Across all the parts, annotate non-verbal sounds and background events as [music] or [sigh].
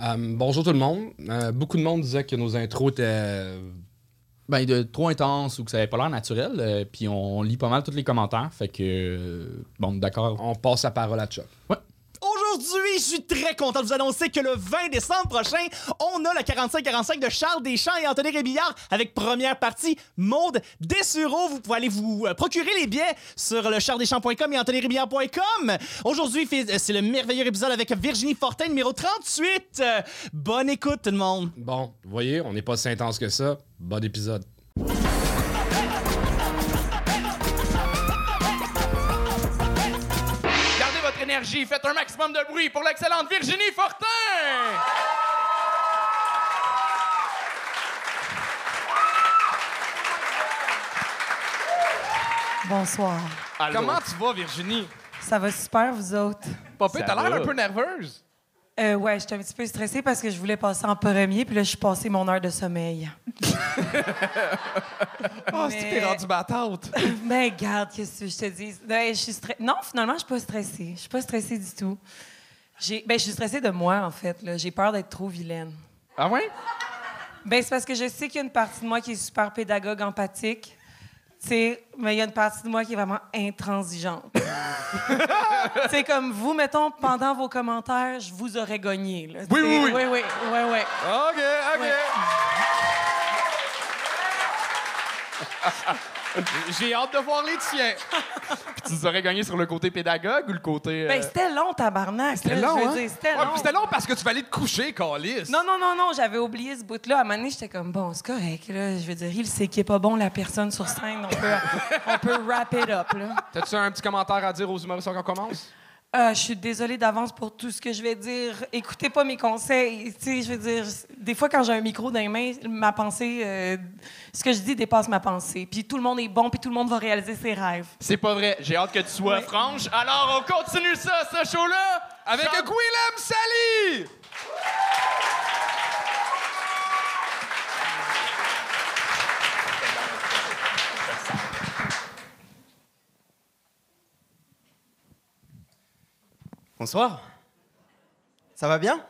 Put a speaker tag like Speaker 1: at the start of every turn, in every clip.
Speaker 1: Euh, bonjour tout le monde. Euh, beaucoup de monde disait que nos intros étaient.
Speaker 2: Ben, de trop intense ou que ça avait pas l'air naturel. euh, puis on lit pas mal tous les commentaires. Fait que. euh, bon, d'accord.
Speaker 1: On passe la parole à Chuck.
Speaker 2: Ouais.
Speaker 3: Je suis très content de vous annoncer que le 20 décembre prochain, on a le 45-45 de Charles Deschamps et Anthony Rébillard avec première partie Maude Dessureau. Vous pouvez aller vous euh, procurer les billets sur le charlesdeschamps.com et anthonyrébillard.com. Aujourd'hui, euh, c'est le merveilleux épisode avec Virginie Fortin, numéro 38. Euh, bonne écoute, tout le monde.
Speaker 1: Bon, vous voyez, on n'est pas si intense que ça. Bon épisode.
Speaker 4: Faites un maximum de bruit pour l'excellente Virginie Fortin!
Speaker 5: Bonsoir.
Speaker 4: Comment tu vas, Virginie?
Speaker 5: Ça va super, vous autres?
Speaker 4: Papa, t'as l'air un peu nerveuse.
Speaker 5: Euh, ouais, j'étais un petit peu stressée parce que je voulais passer en premier, puis là, je suis passée mon heure de sommeil. [laughs]
Speaker 4: Oh,
Speaker 5: Mais-
Speaker 4: c'est que t'es rendu battante.
Speaker 5: Mais [laughs] garde, qu'est-ce que je te dis? Ouais, je suis stre- Non, finalement, je suis pas stressée. Je suis pas stressée du tout. J'ai... Ben, je suis stressée de moi, en fait. là. J'ai peur d'être trop vilaine.
Speaker 4: Ah ouais?
Speaker 5: Ben, c'est parce que je sais qu'il y a une partie de moi qui est super pédagogue, empathique. Sais, mais il y a une partie de moi qui est vraiment intransigeante. [laughs] C'est comme vous, mettons, pendant vos commentaires, je vous aurais gagné. là.
Speaker 4: Oui, oui, oui.
Speaker 5: Oui, oui, oui, oui.
Speaker 4: OK, OK.
Speaker 5: Ouais. [laughs]
Speaker 4: J'ai hâte de voir les tiens. [laughs] Puis tu nous aurais gagné sur le côté pédagogue ou le côté. euh,
Speaker 5: Ben, c'était long, tabarnak.
Speaker 4: C'était long,
Speaker 5: je veux
Speaker 4: hein?
Speaker 5: dire, C'était
Speaker 4: Ouais,
Speaker 5: long.
Speaker 4: c'était long parce que tu vas aller te coucher, Calis.
Speaker 5: Non, non, non, non, j'avais oublié ce bout-là. À un moment donné, j'étais comme, bon, c'est correct, là. Je veux dire, il sait qu'il est pas bon, la personne sur scène. On peut, on peut wrap it up, là.
Speaker 4: T'as-tu un petit commentaire à dire aux humoristes quand on commence?
Speaker 5: Euh, je suis désolée d'avance pour tout ce que je vais dire. Écoutez pas mes conseils. Tu sais, je veux dire, des fois, quand j'ai un micro dans les mains, ma pensée, euh, ce que je dis dépasse ma pensée. Puis tout le monde est bon, puis tout le monde va réaliser ses rêves.
Speaker 4: C'est pas vrai. J'ai hâte que tu sois
Speaker 5: Ouais.
Speaker 4: franche. Alors, on continue ça, ce show-là, avec
Speaker 5: Jean-
Speaker 4: Gwilem Sally!
Speaker 6: Bonsoir. Ça va bien?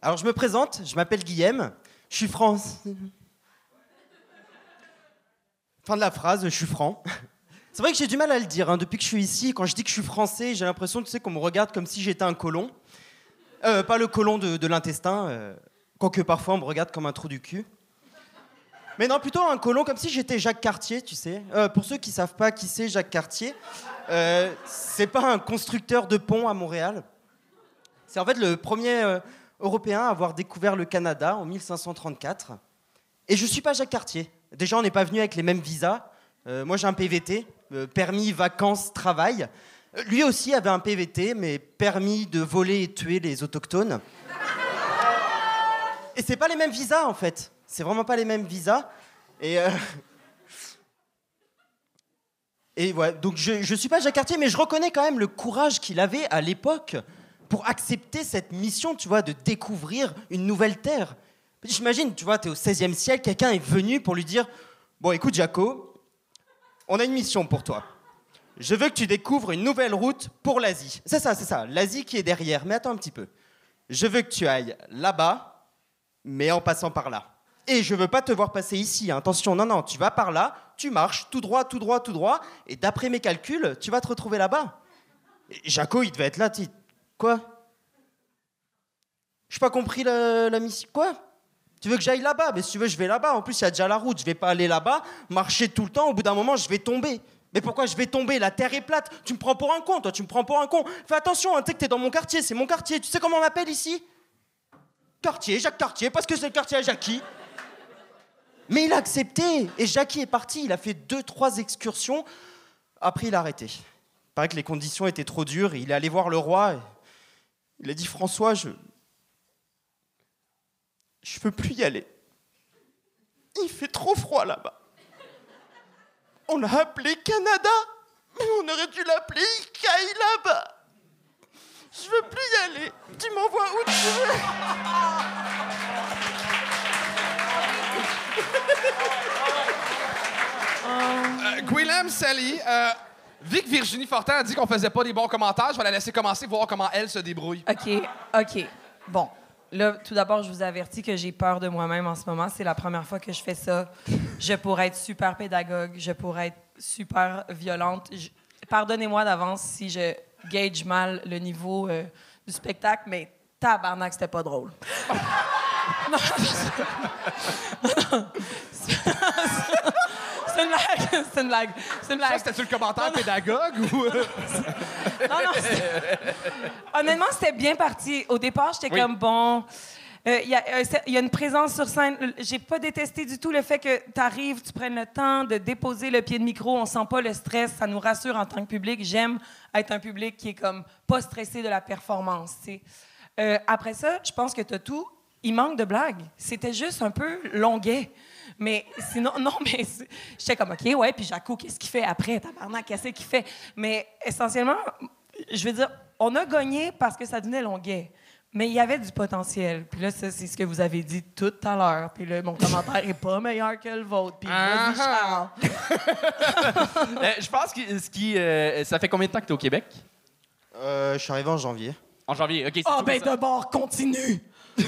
Speaker 6: Alors je me présente, je m'appelle Guillaume, je suis France. Fin de la phrase, je suis franc. C'est vrai que j'ai du mal à le dire hein, depuis que je suis ici. Quand je dis que je suis français, j'ai l'impression tu sais, qu'on me regarde comme si j'étais un colon. Euh, pas le colon de, l'intestin, euh, quoique parfois on me regarde comme un trou du cul. Mais non, plutôt un colon comme si j'étais Jacques Cartier, tu sais. Euh, pour ceux qui savent pas qui c'est Jacques Cartier, euh, c'est pas un constructeur de pont à Montréal. C'est en fait le premier euh, Européen à avoir découvert le Canada en 1534. Et je suis pas Jacques Cartier. Déjà, on n'est pas venu avec les mêmes visas. Euh, moi, j'ai un PVT, permis vacances travail. Lui aussi avait un PVT, mais permis de voler et tuer les autochtones. Et c'est pas les mêmes visas en fait. C'est vraiment pas les mêmes visas. Et euh, et ouais, donc je, je suis pas Jacques Cartier, mais je reconnais quand même le courage qu'il avait à l'époque pour accepter cette mission, tu vois, de découvrir une nouvelle terre. J'imagine, tu vois, tu es au 16e siècle, quelqu'un est venu pour lui dire Bon, écoute, Jaco, on a une mission pour toi. Je veux que tu découvres une nouvelle route pour l'Asie. C'est ça, c'est ça, l'Asie qui est derrière. Mais attends un petit peu. Je veux que tu ailles là-bas, mais en passant par là. Et je veux pas te voir passer ici. hein. Attention, non, non, tu vas par là, tu marches tout droit, tout droit, tout droit, et d'après mes calculs, tu vas te retrouver là-bas. Jaco, il devait être là, tu Quoi? J'ai pas compris la, la mission. Quoi? Tu veux que j'aille là-bas? Mais si tu veux, je vais là-bas. En plus, il y a déjà la route. Je vais pas aller là-bas, marcher tout le temps. Au bout d'un moment, je vais tomber. Mais pourquoi je vais tomber? La terre est plate. Tu me prends pour un con, toi. Tu me prends pour un con. Fais attention, hein, tu sais que t'es dans mon quartier. C'est mon quartier. Tu sais comment on m'appelle ici? Quartier, Jacques Cartier, parce que c'est le quartier à Jackie. Mais il a accepté. Et Jackie est parti. Il a fait deux, trois excursions. Après, il a arrêté. Il paraît que les conditions étaient trop dures. Il est allé voir le roi. Il a dit François, je. Je peux plus y aller. Il fait trop froid là-bas. On a appelé Canada, mais on aurait dû l'appeler Ikaï là-bas. Je veux plus y aller. Tu m'envoies où tu veux.
Speaker 4: Euh, Gwilem Sally, euh, vu que Virginie Fortin a dit qu'on faisait pas des bons commentaires, je vais la laisser commencer, voir comment elle se débrouille.
Speaker 5: OK, OK. bon, là, tout d'abord, je vous avertis que j'ai peur de moi-même en ce moment. C'est la première fois que je fais ça. Je pourrais être super pédagogue, je pourrais être super violente. Je- Pardonnez-moi d'avance si je gauge mal le niveau euh, du spectacle, mais tabarnak, c'était pas drôle. [laughs] [laughs] [laughs] Non, C'est une blague, [laughs] c'est une blague, c'est une
Speaker 4: Ça,
Speaker 5: blague.
Speaker 4: c'était-tu le commentaire pédagogue ou? [laughs]
Speaker 5: Non, non, Honnêtement, c'était bien parti. Au départ, j'étais
Speaker 4: Oui.
Speaker 5: comme bon. euh, Il y, a, euh, il y a une présence sur scène. J'ai pas détesté du tout le fait que tu arrives, tu prennes le temps de déposer le pied de micro. On sent pas le stress. Ça nous rassure en tant que public. J'aime être un public qui est comme pas stressé de la performance. Euh, après ça, je pense que tu as tout. Il manque de blagues. C'était juste un peu longuet. Mais sinon, non, [laughs] mais j'étais comme, OK, ouais, puis Jaco, qu'est-ce qu'il fait après? Tabarnak, qu'est-ce qu'il fait? Mais essentiellement, je veux dire, on a gagné parce que ça devenait longuet. Mais il y avait du potentiel. Puis là, ça, c'est ce que vous avez dit tout à l'heure. Puis là, mon commentaire est pas meilleur que le vôtre. Puis Charles. [laughs]
Speaker 1: Euh, je pense que ce qui. euh, ça fait combien de temps que tu es au Québec?
Speaker 7: Euh, je suis arrivé en janvier.
Speaker 1: En janvier. OK,
Speaker 5: Ah,
Speaker 1: tout
Speaker 5: ben
Speaker 1: ça.
Speaker 5: d'abord, continue! [laughs]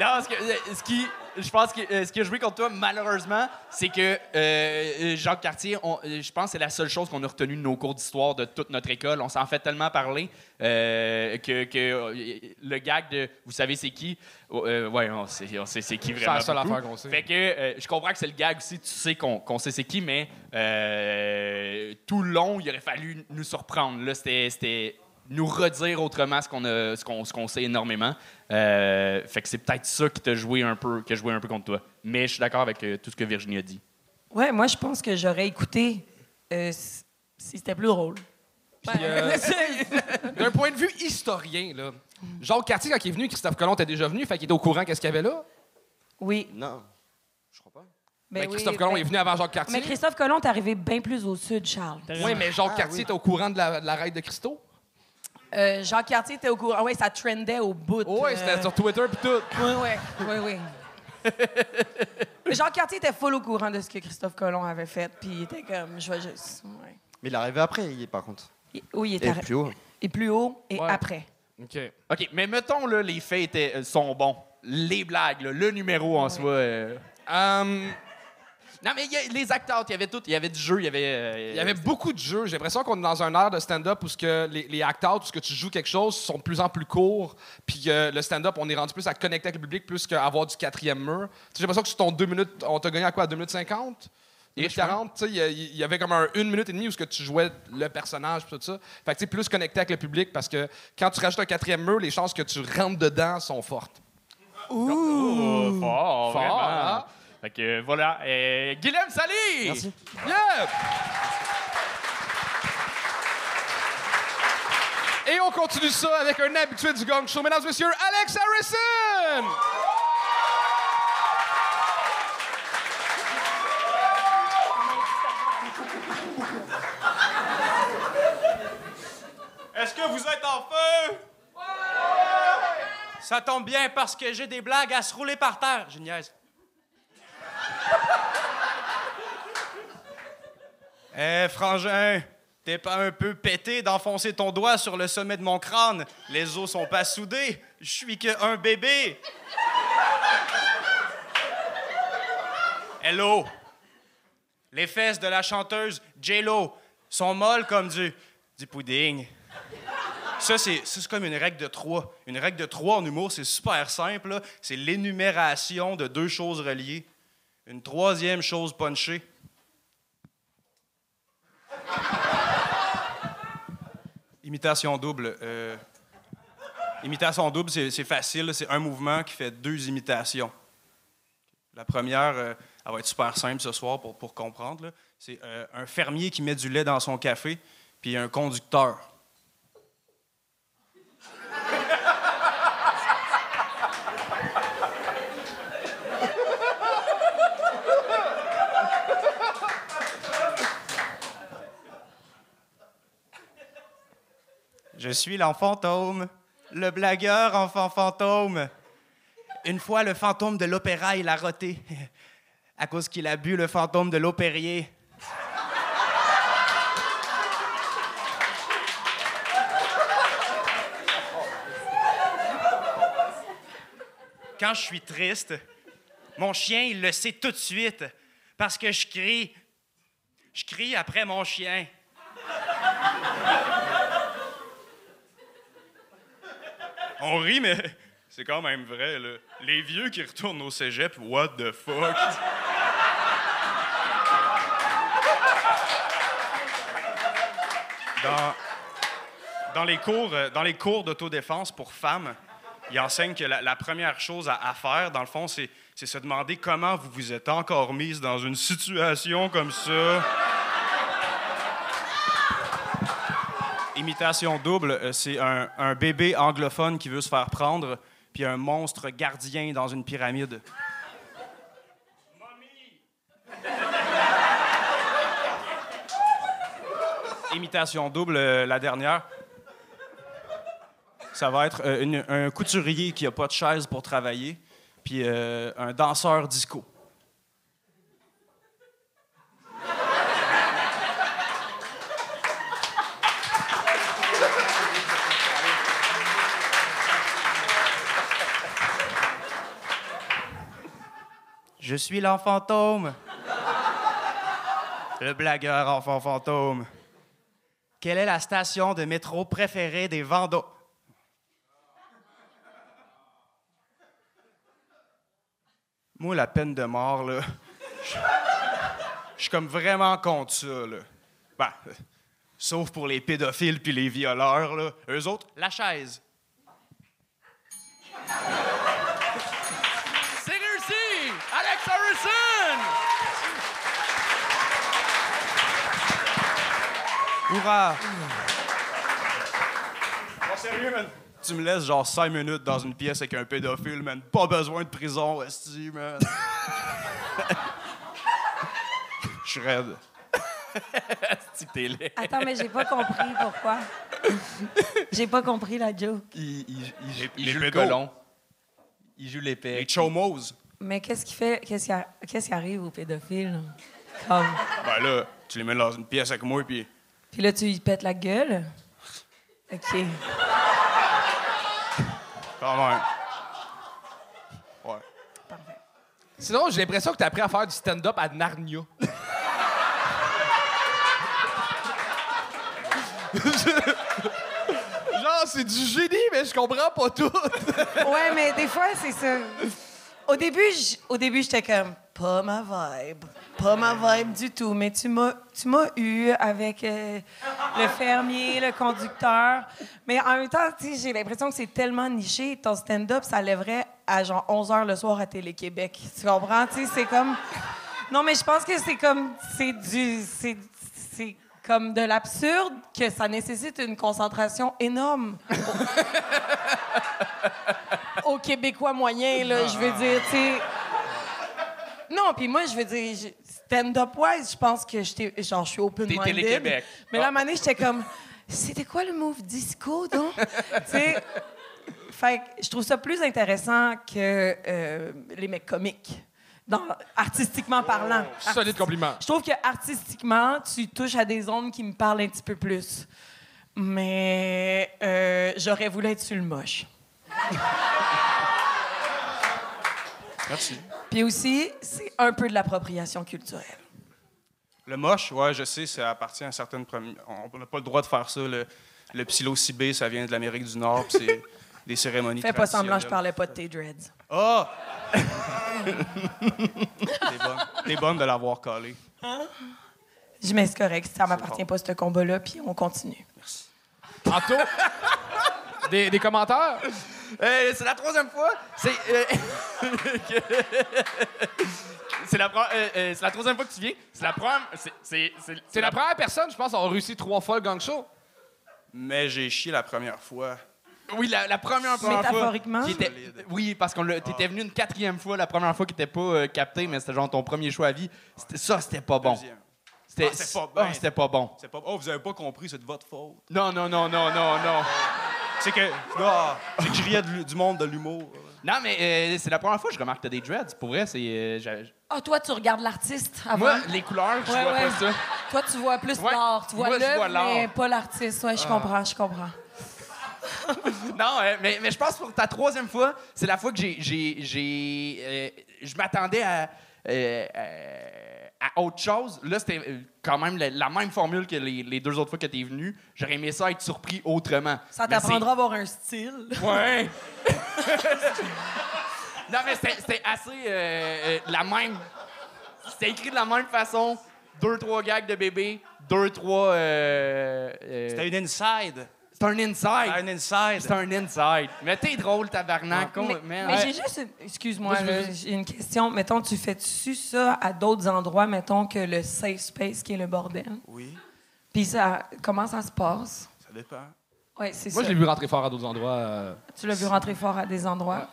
Speaker 1: Non, ce, que, ce qui. Je pense que euh, ce qui a joué contre toi, malheureusement, c'est que euh, euh, Jacques Cartier, on- je pense que c'est la seule chose qu'on a retenue de nos cours d'histoire de toute notre école. On s'en fait tellement parler euh, que, que, le gag de Vous savez c'est qui euh, Ouais, on sait, on sait c'est qui
Speaker 4: C'est
Speaker 1: vraiment.
Speaker 4: la seule affaire qu'on sait.
Speaker 1: Fait que je comprends que c'est le gag aussi, tu sais qu'on sait c'est qui, mais tout le long, il aurait fallu nous surprendre. Là, c'était nous redire autrement ce qu'on a- ce qu'on ce qu'on sait énormément. Euh, fait que c'est peut-être ça qui t'a joué un peu, qui a joué un peu contre toi. Mais je suis d'accord avec euh, tout ce que Virginie a dit.
Speaker 5: Ouais, moi, je pense que j'aurais écouté euh, si c'était plus drôle.
Speaker 4: Euh, [laughs] D'un point de vue historien, là, Jacques Cartier, quand il est venu, Christophe Colomb était déjà venu, fait qu'il était au courant qu'est-ce qu'il y avait là?
Speaker 5: Oui.
Speaker 7: Non, je crois pas.
Speaker 5: Ben
Speaker 4: Ben,
Speaker 5: oui,
Speaker 4: Christophe Colomb
Speaker 5: ben-
Speaker 4: est venu avant Jacques Cartier.
Speaker 5: Mais Christophe Colomb est arrivé bien plus au sud, Charles.
Speaker 4: Oui, mais Jacques
Speaker 7: Ah,
Speaker 4: Cartier
Speaker 7: oui.
Speaker 4: était au courant de la, de la raid de Christo.
Speaker 5: Euh, Jacques Cartier était au courant. Oui, ça trendait au bout.
Speaker 4: Oui,
Speaker 5: euh,
Speaker 4: c'était sur Twitter puis tout.
Speaker 5: Oui, oui, oui, [laughs] Jacques Cartier était full au courant de ce que Christophe Colomb avait fait, puis il était comme, je vais juste... ouais.
Speaker 7: Mais il est arrivé après, il est par contre.
Speaker 5: Il- Oui, il
Speaker 7: Et
Speaker 5: était arri-
Speaker 7: plus haut.
Speaker 5: et plus haut et
Speaker 4: Ouais.
Speaker 5: après.
Speaker 4: OK.
Speaker 1: OK, mais mettons, là, les faits étaient, euh, sont bons. Les blagues, là, le numéro en soi. euh,
Speaker 4: Hum,
Speaker 1: Non, mais il y a- les acteurs, il y avait tout. Il y avait du jeu, il y avait. euh,
Speaker 4: il y avait beaucoup de jeux. J'ai l'impression qu'on est dans un air de stand-up où ce que les, les acteurs, tout ce que tu joues quelque chose, sont de plus en plus courts. Puis le stand-up, on est rendu plus à connecter avec le public plus qu'à avoir du quatrième mur. J'ai l'impression que sur ton 2 minutes, on t'a gagné à quoi? À 2 minutes 50?
Speaker 1: Et
Speaker 4: 40, tu sais, il y avait comme un une minute et demie où ce que tu jouais le personnage tout ça. Fait que tu sais, plus connecté avec le public parce que quand tu rajoutes un quatrième mur, les chances que tu rentres dedans sont fortes.
Speaker 1: Oh, fort,
Speaker 4: Fort,
Speaker 1: vraiment.
Speaker 4: hein?
Speaker 1: Fait que voilà. Euh, Guilhem!
Speaker 7: Merci.
Speaker 4: Yeah! Et on continue ça avec un habitué du gang show, mesdames et messieurs, Alex Harrison!
Speaker 8: Est-ce que vous êtes en feu? Ça tombe bien parce que j'ai des blagues à se rouler par terre. Je niaise. Eh, frangin, t'es pas un peu pété d'enfoncer ton doigt sur le sommet de mon crâne? Les os sont pas soudés. Je suis que un bébé. Hello. Les fesses de la chanteuse J-Lo sont molles comme du, du pudding. Ça, c'est comme une règle de trois. Une règle de trois en humour, c'est super simple. C'est l'énumération de deux choses reliées. Une troisième chose punchée. Imitation double. euh, imitation double, c'est facile. C'est un mouvement qui fait deux imitations. La première, euh, elle va être super simple ce soir pour, comprendre. C'est euh, un fermier qui met du lait dans son café, puis un conducteur. Je suis l'enfant fantôme, le blagueur enfant fantôme. Une fois, le fantôme de l'opéra, il a roté. [laughs] À cause qu'il a bu le fantôme de l'opérier. quand je suis triste, mon chien, il le sait tout de suite. Parce que je crie. Je crie après mon chien. On rit, mais c'est quand même vrai, là. Les vieux qui retournent au cégep, what the fuck? Dans, dans les cours, euh, dans les cours d'autodéfense pour femmes, ils enseignent que la, première chose à, à faire, dans le fond, c'est se demander comment vous vous êtes encore mise dans une situation comme ça. Imitation double, euh, c'est un, un bébé anglophone qui veut se faire prendre, puis un monstre gardien dans une pyramide. Imitation double, euh, la dernière. Ça va être euh, une- un couturier qui a pas de chaise pour travailler, puis euh, un danseur disco. Je suis l'enfant. Le blagueur enfant fantôme. Quelle est la station de métro préférée des Vendômes? Moi, la peine de mort, là, je suis comme vraiment contre ça, là. Ben, sauf pour les pédophiles puis les violeurs, là. Eux autres, la chaise. Hurrah! Bon, sérieux, man? Tu me laisses genre 5 minutes dans une pièce avec un pédophile, man. Pas besoin de prison, esti, man. Je suis raide. [laughs]
Speaker 1: Si t'es laid.
Speaker 5: Attends, mais j'ai pas compris pourquoi. J'ai pas compris la joke.
Speaker 1: Il, il- il joue- il
Speaker 8: les
Speaker 1: joue le
Speaker 8: pédos.
Speaker 1: colon. Il joue l'épée.
Speaker 8: Les chomos.
Speaker 5: Mais qu'est-ce qui fait. Qu'est-ce qui, a- qu'est-ce qui arrive aux pédophiles? Comme.
Speaker 8: Ben là, tu les mets dans une pièce avec moi, puis
Speaker 5: Puis là, tu lui pètes la gueule? OK.
Speaker 8: quand même. Ouais.
Speaker 5: Parfait.
Speaker 4: Sinon, j'ai l'impression que t'as appris à faire du stand-up à Narnia. [laughs] Genre, c'est du génie, mais je comprends pas tout.
Speaker 5: Ouais, mais des fois, c'est ça. Au début, au début, j'étais comme pas ma vibe, pas ma vibe du tout. Mais tu m'as, tu m'as eu avec euh, le fermier, le conducteur. Mais en même temps, j'ai l'impression que c'est tellement niché. Ton stand-up, ça lèverait à genre 11 h le soir à Télé-Québec. Tu comprends? Tu c'est comme. Non, mais je pense que c'est comme. C'est du. C'est, c'est comme de l'absurde que ça nécessite une concentration énorme [laughs] au Québécois moyen, là, je veux dire, tu sais. Non, puis moi, je veux dire, je- stand-up wise, je pense que j'étais, genre, je suis open
Speaker 1: T'es. Télé-Québec.
Speaker 5: Mais un moment donné, j'étais comme, c'était quoi le move disco, donc? [laughs] tu sais. Fait que je trouve ça plus intéressant que euh, les mecs comiques, dans, artistiquement parlant.
Speaker 4: Solide compliment.
Speaker 5: Je trouve que artistiquement, tu touches à des zones qui me parlent un petit peu plus. Mais euh, j'aurais voulu être sur le moche. [laughs]
Speaker 8: Merci.
Speaker 5: Puis aussi, c'est un peu de l'appropriation culturelle.
Speaker 8: Le moche, ouais, je sais, ça appartient à certaines premières. On n'a pas le droit de faire ça. Le, le psilocybé, ça vient de l'Amérique du Nord, puis c'est [laughs] des cérémonies
Speaker 5: Fais pas semblant, je parlais pas de tes dreads.
Speaker 8: Ah! T'es bonne. De l'avoir collé.
Speaker 5: Je mets c'est correct, ça m'appartient pas ce combat-là, puis on continue.
Speaker 4: Anto, des, des commentaires?
Speaker 1: Euh, c'est la troisième fois. C'est. euh, que- [laughs] c'est la, pro- euh, euh, c'est la troisième fois que tu viens. C'est la première. C'est, c'est, c'est,
Speaker 4: C'est la première personne, je pense, à avoir réussi trois fois le gang show.
Speaker 8: Mais j'ai chié la première fois.
Speaker 1: Oui, la, la première, première fois.
Speaker 5: Métaphoriquement?
Speaker 1: qui était- oui, parce qu'on l'a- t'étais venu une quatrième fois, la première fois qui était pas euh, capté, mais c'était genre ton premier choix à vie. C'était, ça, c'était pas bon.
Speaker 8: Deuxième.
Speaker 1: C'était,
Speaker 8: Ah, c'est pas
Speaker 1: ah,
Speaker 8: bien.
Speaker 1: c'était pas bon.
Speaker 8: C'est pas... Oh, vous avez pas compris, c'est de votre faute.
Speaker 1: Non, non, non, non, non, non.
Speaker 8: C'est que. Ah, j'écrivais de l'hu- du monde de l'humour.
Speaker 1: Non, mais euh, c'est la première fois que je remarque que t'as des dreads. Pour vrai, c'est. euh,
Speaker 5: Ah, toi, tu regardes l'artiste avant.
Speaker 1: Moi, les couleurs, je
Speaker 5: Ouais,
Speaker 1: vois
Speaker 5: ouais.
Speaker 1: pas ça.
Speaker 5: Toi, tu vois plus
Speaker 1: Ouais.
Speaker 5: l'art. Tu vois
Speaker 1: je
Speaker 5: l'œuvre,
Speaker 1: l'art.
Speaker 5: mais pas l'artiste. Ouais, je comprends, je comprends. [laughs]
Speaker 1: non, euh, mais, mais je pense pour ta troisième fois, c'est la fois que j'ai. j'ai, j'ai, euh, je m'attendais à, euh, euh, à autre chose. Là, c'était euh, quand même la, la même formule que les, les deux autres fois que tu es venu. J'aurais aimé ça être surpris autrement.
Speaker 5: Ça t'apprendra à avoir un style.
Speaker 1: Ouais! [laughs] [laughs] non, mais c'était, c'était assez euh, euh, la même. C'était écrit de la même façon. Deux, trois gags de bébé, deux, trois. euh, euh,
Speaker 8: C'était une inside.
Speaker 1: C'est un inside.
Speaker 8: Un inside.
Speaker 1: C'est un inside. Mais t'es drôle, tabarnak.
Speaker 5: Mais,
Speaker 1: con- man.
Speaker 5: mais
Speaker 1: Ouais.
Speaker 5: j'ai juste une... Excuse-moi, j'ai une question. Mettons, tu fais-tu ça à d'autres endroits, mettons, que le safe space qui est le bordel?
Speaker 8: Oui,
Speaker 5: Puis ça, comment ça se passe?
Speaker 8: ça dépend.
Speaker 5: Oui, c'est ça.
Speaker 4: Moi, je l'ai vu rentrer fort à d'autres endroits. euh,
Speaker 5: Tu l'as vu rentrer fort à des endroits?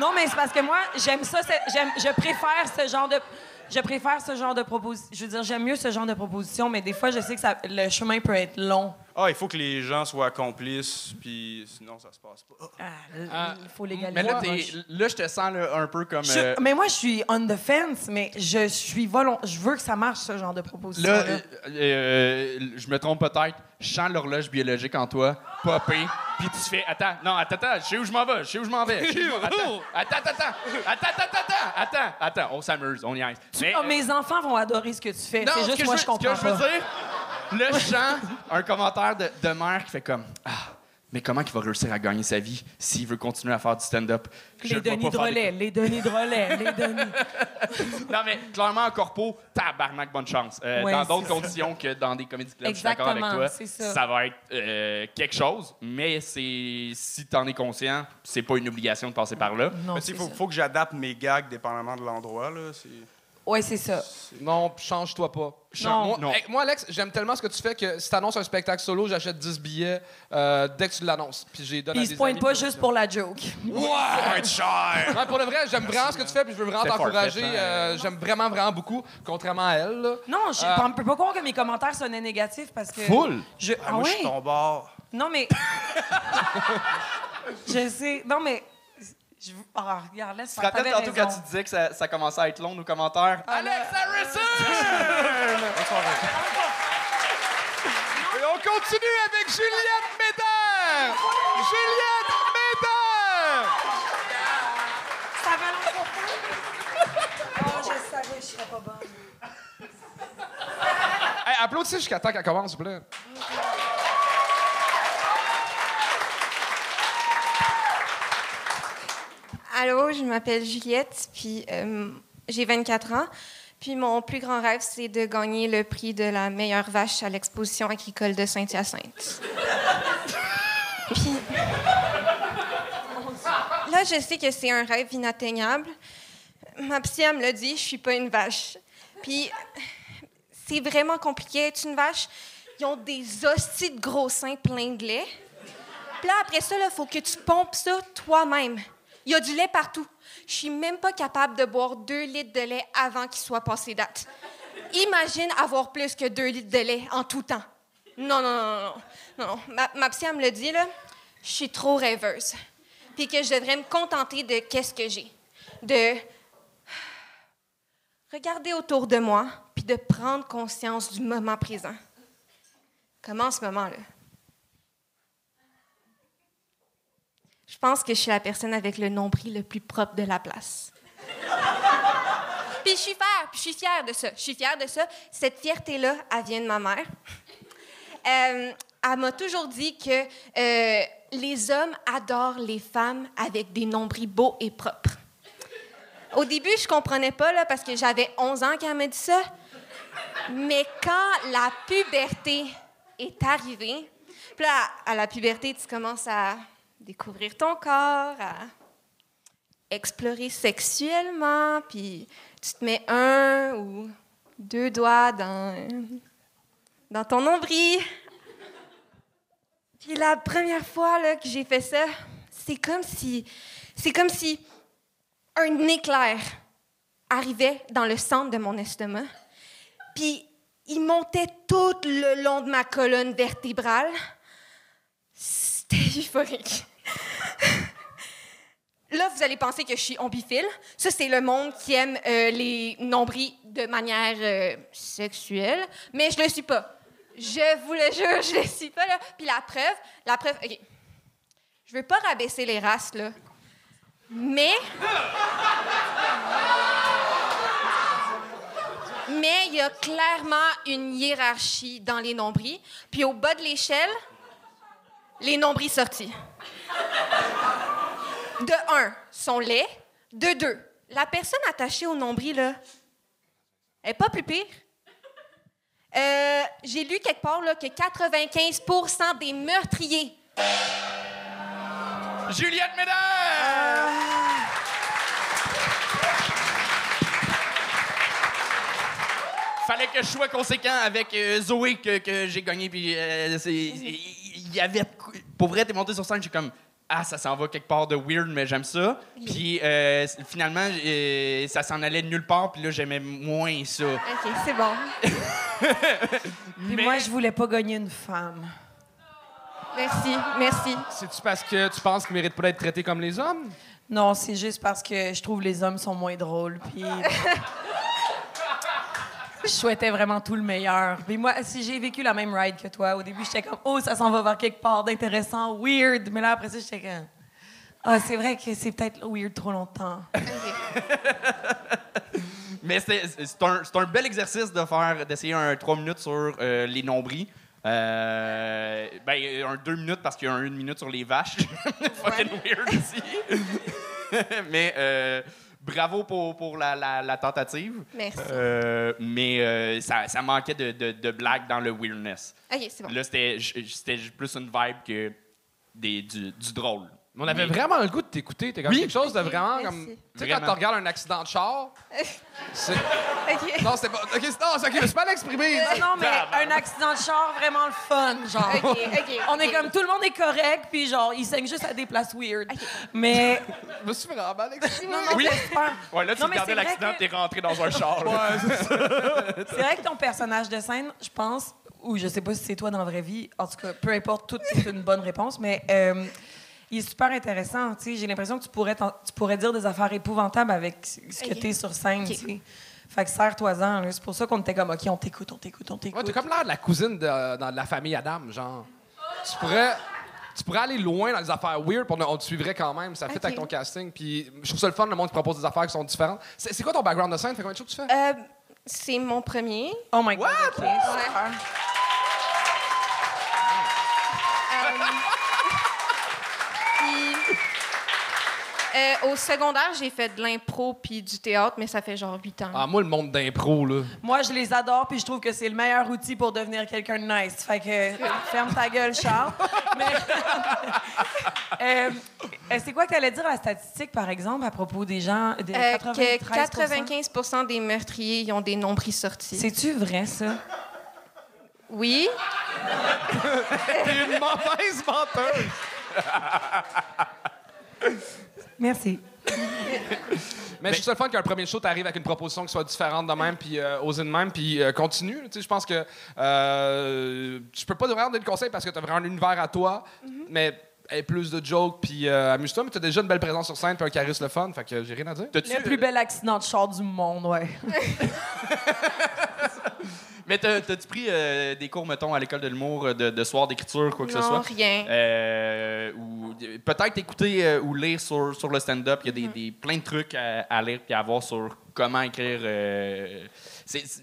Speaker 5: Non, mais c'est parce que moi, j'aime ça. J'aime, je préfère ce genre de. Je préfère ce genre de proposition. Je veux dire, j'aime mieux ce genre de proposition, mais des fois, je sais que ça, le chemin peut être long.
Speaker 8: Ah, il faut que les gens soient complices, puis sinon, ça se passe pas.
Speaker 5: Ah, il faut légaliser.
Speaker 1: Mais là, là, je te sens là, un peu comme.
Speaker 5: Je-
Speaker 1: euh,
Speaker 5: mais moi, je suis on the fence, mais je suis volon. Je veux que ça marche, ce genre de proposition.
Speaker 1: là, euh, euh, je me trompe peut-être. Je sens l'horloge biologique en toi, popé. Puis tu fais, attends, non, attends, attends, je sais où je m'en vais, je sais où je m'en vais. je [laughs] Attends, attends, attends, attends, attends, attends, attends, attends, on s'amuse, on y est. Mais,
Speaker 5: Oh, mes enfants vont adorer ce que tu fais. C'est
Speaker 1: ce
Speaker 5: juste
Speaker 1: que
Speaker 5: moi,
Speaker 1: je,
Speaker 5: je comprends
Speaker 1: Ce que je veux
Speaker 5: pas.
Speaker 1: dire, là, je sens un commentaire de, de mère qui fait comme Ah, mais comment il va réussir à gagner sa vie s'il veut continuer à faire du stand-up? Je
Speaker 5: Les
Speaker 1: le vois
Speaker 5: Denis
Speaker 1: pas des-
Speaker 5: les Denis de relais, les [laughs] Denis.
Speaker 1: Non, mais clairement, en corpo, tabarnak, bonne chance. Euh,
Speaker 5: Ouais,
Speaker 1: dans d'autres
Speaker 5: c'est
Speaker 1: conditions que dans des comédies clubs, je suis d'accord avec
Speaker 5: Exactement,
Speaker 1: toi.
Speaker 5: c'est ça.
Speaker 1: va être euh, quelque chose, mais c'est si t'en es conscient, c'est pas une obligation de passer par là.
Speaker 5: Non, c'est
Speaker 8: il faut,
Speaker 5: ça.
Speaker 8: faut que j'adapte mes gags dépendamment de l'endroit. là. C'est-
Speaker 5: Ouais, c'est ça.
Speaker 4: Non, change-toi pas.
Speaker 5: Non.
Speaker 4: Moi,
Speaker 1: Non.
Speaker 4: hey, moi, Alex, j'aime tellement ce que tu fais que si t'annonces un spectacle solo, j'achète 10 billets euh, dès que tu l'annonces. Puis j'ai donné
Speaker 5: Puis se
Speaker 4: des
Speaker 5: pointe pas juste pour la joke.
Speaker 1: Ouais, cher!
Speaker 4: Ouais, pour le vrai, j'aime vraiment ce que tu fais, puis je veux vraiment t'encourager.
Speaker 1: farfetch, hein.
Speaker 4: euh, j'aime vraiment, vraiment beaucoup, contrairement à elle. là.
Speaker 5: Non, je
Speaker 4: Euh,
Speaker 5: ne peux pas croire que mes commentaires sonnaient négatifs parce que.
Speaker 4: Full.
Speaker 5: Je,
Speaker 8: Ah,
Speaker 5: ah
Speaker 8: moi, je suis ton bord.
Speaker 5: Non, mais. [laughs] [laughs] je sais. Non, mais. Je... Ah, regarde, laisse
Speaker 1: Tu te rappelles tantôt quand tu disais que ça, ça commençait à être long, nos commentaires? Alex Harrison! [laughs]
Speaker 4: Et on continue avec Juliette Médard! Juliette Médard!
Speaker 5: Ça va l'enfant. Oh, je savais, je serais pas bonne.
Speaker 4: Hey, applaudissez jusqu'à temps qu'elle commence, s'il vous plaît.
Speaker 9: Allô, je m'appelle Juliette, puis euh, j'ai 24 ans. Puis mon plus grand rêve, c'est de gagner le prix de la meilleure vache à l'exposition agricole de Saint-Hyacinthe. [laughs] puis là, je sais que c'est un rêve inatteignable. Ma psy, elle me l'a dit, je suis pas une vache. Puis c'est vraiment compliqué être une vache. Ils ont des hosties de gros seins pleins de lait. Puis là, après ça, il faut que tu pompes ça toi-même. Il y a du lait partout. Je suis même pas capable de boire deux litres de lait avant qu'il soit passé date. Imagine avoir plus que deux litres de lait en tout temps. Non, non, non, non, non. Ma, ma psy, elle me le dit, là. Je suis trop rêveuse. Puis que je devrais me contenter de qu'est-ce que j'ai. De regarder autour de moi, puis de prendre conscience du moment présent. Comment en ce moment-là? Pense que je suis la personne avec le nombril le plus propre de la place. puis je suis fière, puis je suis fière de ça. Je suis fière de ça. Cette fierté-là, elle vient de ma mère. Euh, elle m'a toujours dit que euh, les hommes adorent les femmes avec des nombrils beaux et propres. Au début, je comprenais pas, là, parce que j'avais 11 ans quand elle m'a dit ça. Mais quand la puberté est arrivée, puis là, à la puberté, tu commences à découvrir ton corps, à explorer sexuellement, puis tu te mets un ou deux doigts dans, dans ton nombril. Puis la première fois là, que j'ai fait ça, c'est comme si c'est comme si un éclair arrivait dans le centre de mon estomac. Puis il montait tout le long de ma colonne vertébrale. C'était euphorique. [laughs] Là, vous allez penser que je suis ombiphile. Ça, c'est le monde qui aime euh, les nombrils de manière euh, sexuelle, mais je le suis pas. Je vous le jure, je le suis pas, là. Puis la preuve, la preuve, OK. Je veux pas rabaisser les races, là. Mais... Mais il y a clairement une hiérarchie dans les nombris. Puis au bas de l'échelle, les nombris sortis. De un, sont laids. De deux, la personne attachée au nombril, là, elle est pas plus pire. Euh, J'ai lu quelque part là, que 95% des meurtriers.
Speaker 1: Juliette Médard! Fallait que je sois conséquent avec euh, Zoé que, que j'ai gagné. Puis euh, c'est- il y avait. Pour vrai, t'es monté sur scène, j'ai comme. Ah, ça s'en va quelque part de weird, mais j'aime ça. Puis euh, finalement, euh, ça s'en allait de nulle part, puis là, j'aimais moins ça.
Speaker 9: OK, c'est bon. [laughs]
Speaker 5: Puis moi, je voulais pas gagner une femme.
Speaker 9: Merci, merci.
Speaker 4: C'est-tu parce que tu penses qu'ils méritent pas d'être traités comme les hommes?
Speaker 5: Non, c'est juste parce que je trouve les hommes sont moins drôles. Puis. [laughs] je souhaitais vraiment tout le meilleur. Puis moi, si j'ai vécu la même ride que toi, au début, j'étais comme, oh, ça s'en va vers quelque part d'intéressant, weird. Mais là, après ça, j'étais comme, ah, c'est vrai que c'est peut-être weird trop longtemps. [laughs]
Speaker 1: Mais c'est un, un bel exercice de faire d'essayer un 3 minutes sur euh, les nombris. Euh, ben, un 2 minutes parce qu'il y a un 1 minute sur les vaches. [laughs] Fucking weird aussi. [laughs] mais euh, bravo pour, pour la, la- la tentative.
Speaker 9: Merci.
Speaker 1: Euh, mais euh, ça, ça manquait de, de, de blagues dans le weirdness.
Speaker 9: OK, c'est bon.
Speaker 1: Là, c'était c'était plus une vibe que des, du, du drôle.
Speaker 4: Mais on avait vraiment le goût de t'écouter. T'es comme
Speaker 1: Oui.
Speaker 4: quelque chose de vraiment comme. Tu sais, quand tu regardes un accident de char. [laughs] c'est-
Speaker 9: OK.
Speaker 4: Non, c'était pas. Ok, c'est- non, c'est ok, je me suis mal exprimé.
Speaker 5: Non, non, mais un accident de char, vraiment le fun, genre.
Speaker 9: OK, OK.
Speaker 5: On est comme, tout le monde est correct, puis genre, il saigne juste à des places weird. Mais,
Speaker 4: Je me suis vraiment mal exprimé.
Speaker 5: non, non,
Speaker 1: Oui.
Speaker 5: c'est.
Speaker 1: Ouais, là, tu
Speaker 5: Non,
Speaker 1: regardais
Speaker 5: c'est
Speaker 1: l'accident,
Speaker 5: que-
Speaker 1: t'es rentré dans un char. là. [laughs]
Speaker 5: C'est vrai que ton personnage de scène, je pense, ou je sais pas si c'est toi dans la vraie vie, en tout cas, peu importe, tout est une bonne réponse, mais euh, il est super intéressant. tu sais. J'ai l'impression que tu pourrais, tu pourrais dire des affaires épouvantables avec ce que
Speaker 9: Ok.
Speaker 5: tu es sur scène.
Speaker 9: Ok.
Speaker 5: tu sais. Fait que serre-toi-en. C'est pour ça qu'on était comme, OK, on t'écoute, on t'écoute, on
Speaker 4: Ouais,
Speaker 5: t'écoute.
Speaker 4: t'es comme l'air de la cousine de, dans la famille Adam, genre. Tu pourrais. Tu pourrais aller loin dans les affaires weird, puis on, on te suivrait quand même. Ça
Speaker 9: Ok.
Speaker 4: avec ton casting. Puis je trouve ça le fun, le monde qui propose des affaires qui sont différentes. C'est quoi ton background de scène? Fait combien de choses que tu fais?
Speaker 9: Euh, c'est mon premier.
Speaker 5: Oh my God.
Speaker 9: Puis, euh, au secondaire, j'ai fait de l'impro puis du théâtre, mais ça fait genre 8 ans.
Speaker 4: Ah, moi, le monde d'impro, là.
Speaker 5: Moi, je les adore, puis je trouve que c'est le meilleur outil pour devenir quelqu'un de nice. Fait que ferme ta gueule, Charles. [laughs] Mais [laughs] Euh, euh, c'est quoi que tu allais dire la statistique, par exemple, à propos des gens de
Speaker 9: Euh,
Speaker 5: 93
Speaker 9: que 95% des meurtriers ils ont des nombris sortis.
Speaker 5: C'est-tu vrai, ça?
Speaker 9: Oui. [laughs]
Speaker 4: T'es une mauvaise menteuse!
Speaker 5: Merci.
Speaker 4: Mais je trouve ça le fun qu'un premier show, t'arrives avec une proposition qui soit différente de même, puis euh, osée de même, puis euh, continue. Tu sais, je pense que euh, tu peux pas vraiment donner de conseils parce que t'as vraiment un univers à toi, mais aie plus de jokes, puis euh, amuse-toi. Mais t'as déjà une belle présence sur scène, puis un charisme le fun, fait que j'ai rien à dire.
Speaker 1: T'as-tu-
Speaker 5: Le plus bel accident de char du monde, ouais. [laughs]
Speaker 1: Mais t'as- t'as-tu pris euh, des cours, mettons, à l'école de l'humour, euh, de, de soir d'écriture, quoi que ce soit?
Speaker 9: rien.
Speaker 1: Euh, ou peut-être écouter euh, ou lire sur, sur le stand-up. Il y a des, des- plein de trucs à, à lire puis à voir sur comment écrire. c'est-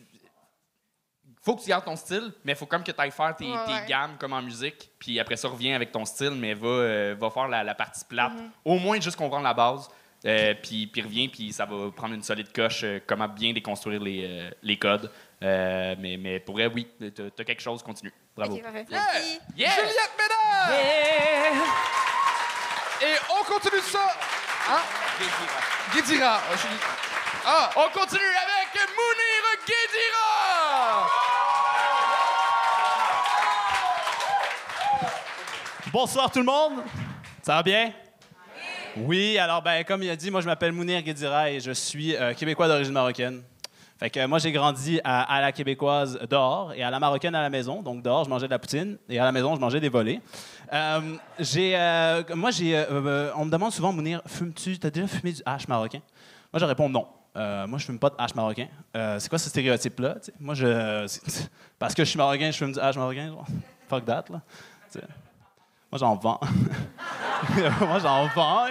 Speaker 1: faut que tu gardes ton style, mais il faut comme que tu ailles faire tes,
Speaker 9: Ouais,
Speaker 1: tes
Speaker 9: ouais.
Speaker 1: gammes comme en musique, puis après ça, reviens avec ton style, mais va, euh, va faire la, la partie plate.
Speaker 9: Mm-hmm.
Speaker 1: Au moins, juste comprendre la base, euh, puis, puis reviens, puis ça va prendre une solide coche, euh, comment bien déconstruire les, les codes. Euh, mais, mais pour vrai, oui, t'as as quelque chose, continue. Bravo.
Speaker 9: Ok, parfait. Merci.
Speaker 1: Yeah!
Speaker 4: Juliette Ménard! Et on continue ça! Hein? Guédira. Je- Ah!
Speaker 1: On continue avec Mounir Guédira!
Speaker 10: Bonsoir tout le monde. Ça va bien? Oui, alors ben comme il a dit, moi je m'appelle Mounir Guédira et je suis euh, québécois d'origine marocaine. Fait que euh, moi j'ai grandi à, la québécoise dehors et à la marocaine à la maison. Donc dehors je mangeais de la poutine et à la maison je mangeais des volets. Euh, j'ai, euh, moi j'ai, on me demande souvent Mounir, fumes-tu T'as déjà fumé du hash marocain? Moi je réponds non. Moi, je fume pas de hache marocain. C'est quoi ce stéréotype-là? Moi, je. [laughs] Parce que je suis marocain, je fume du hache marocain. Fuck that, là. Moi, j'en vends. [laughs] moi, j'en vends.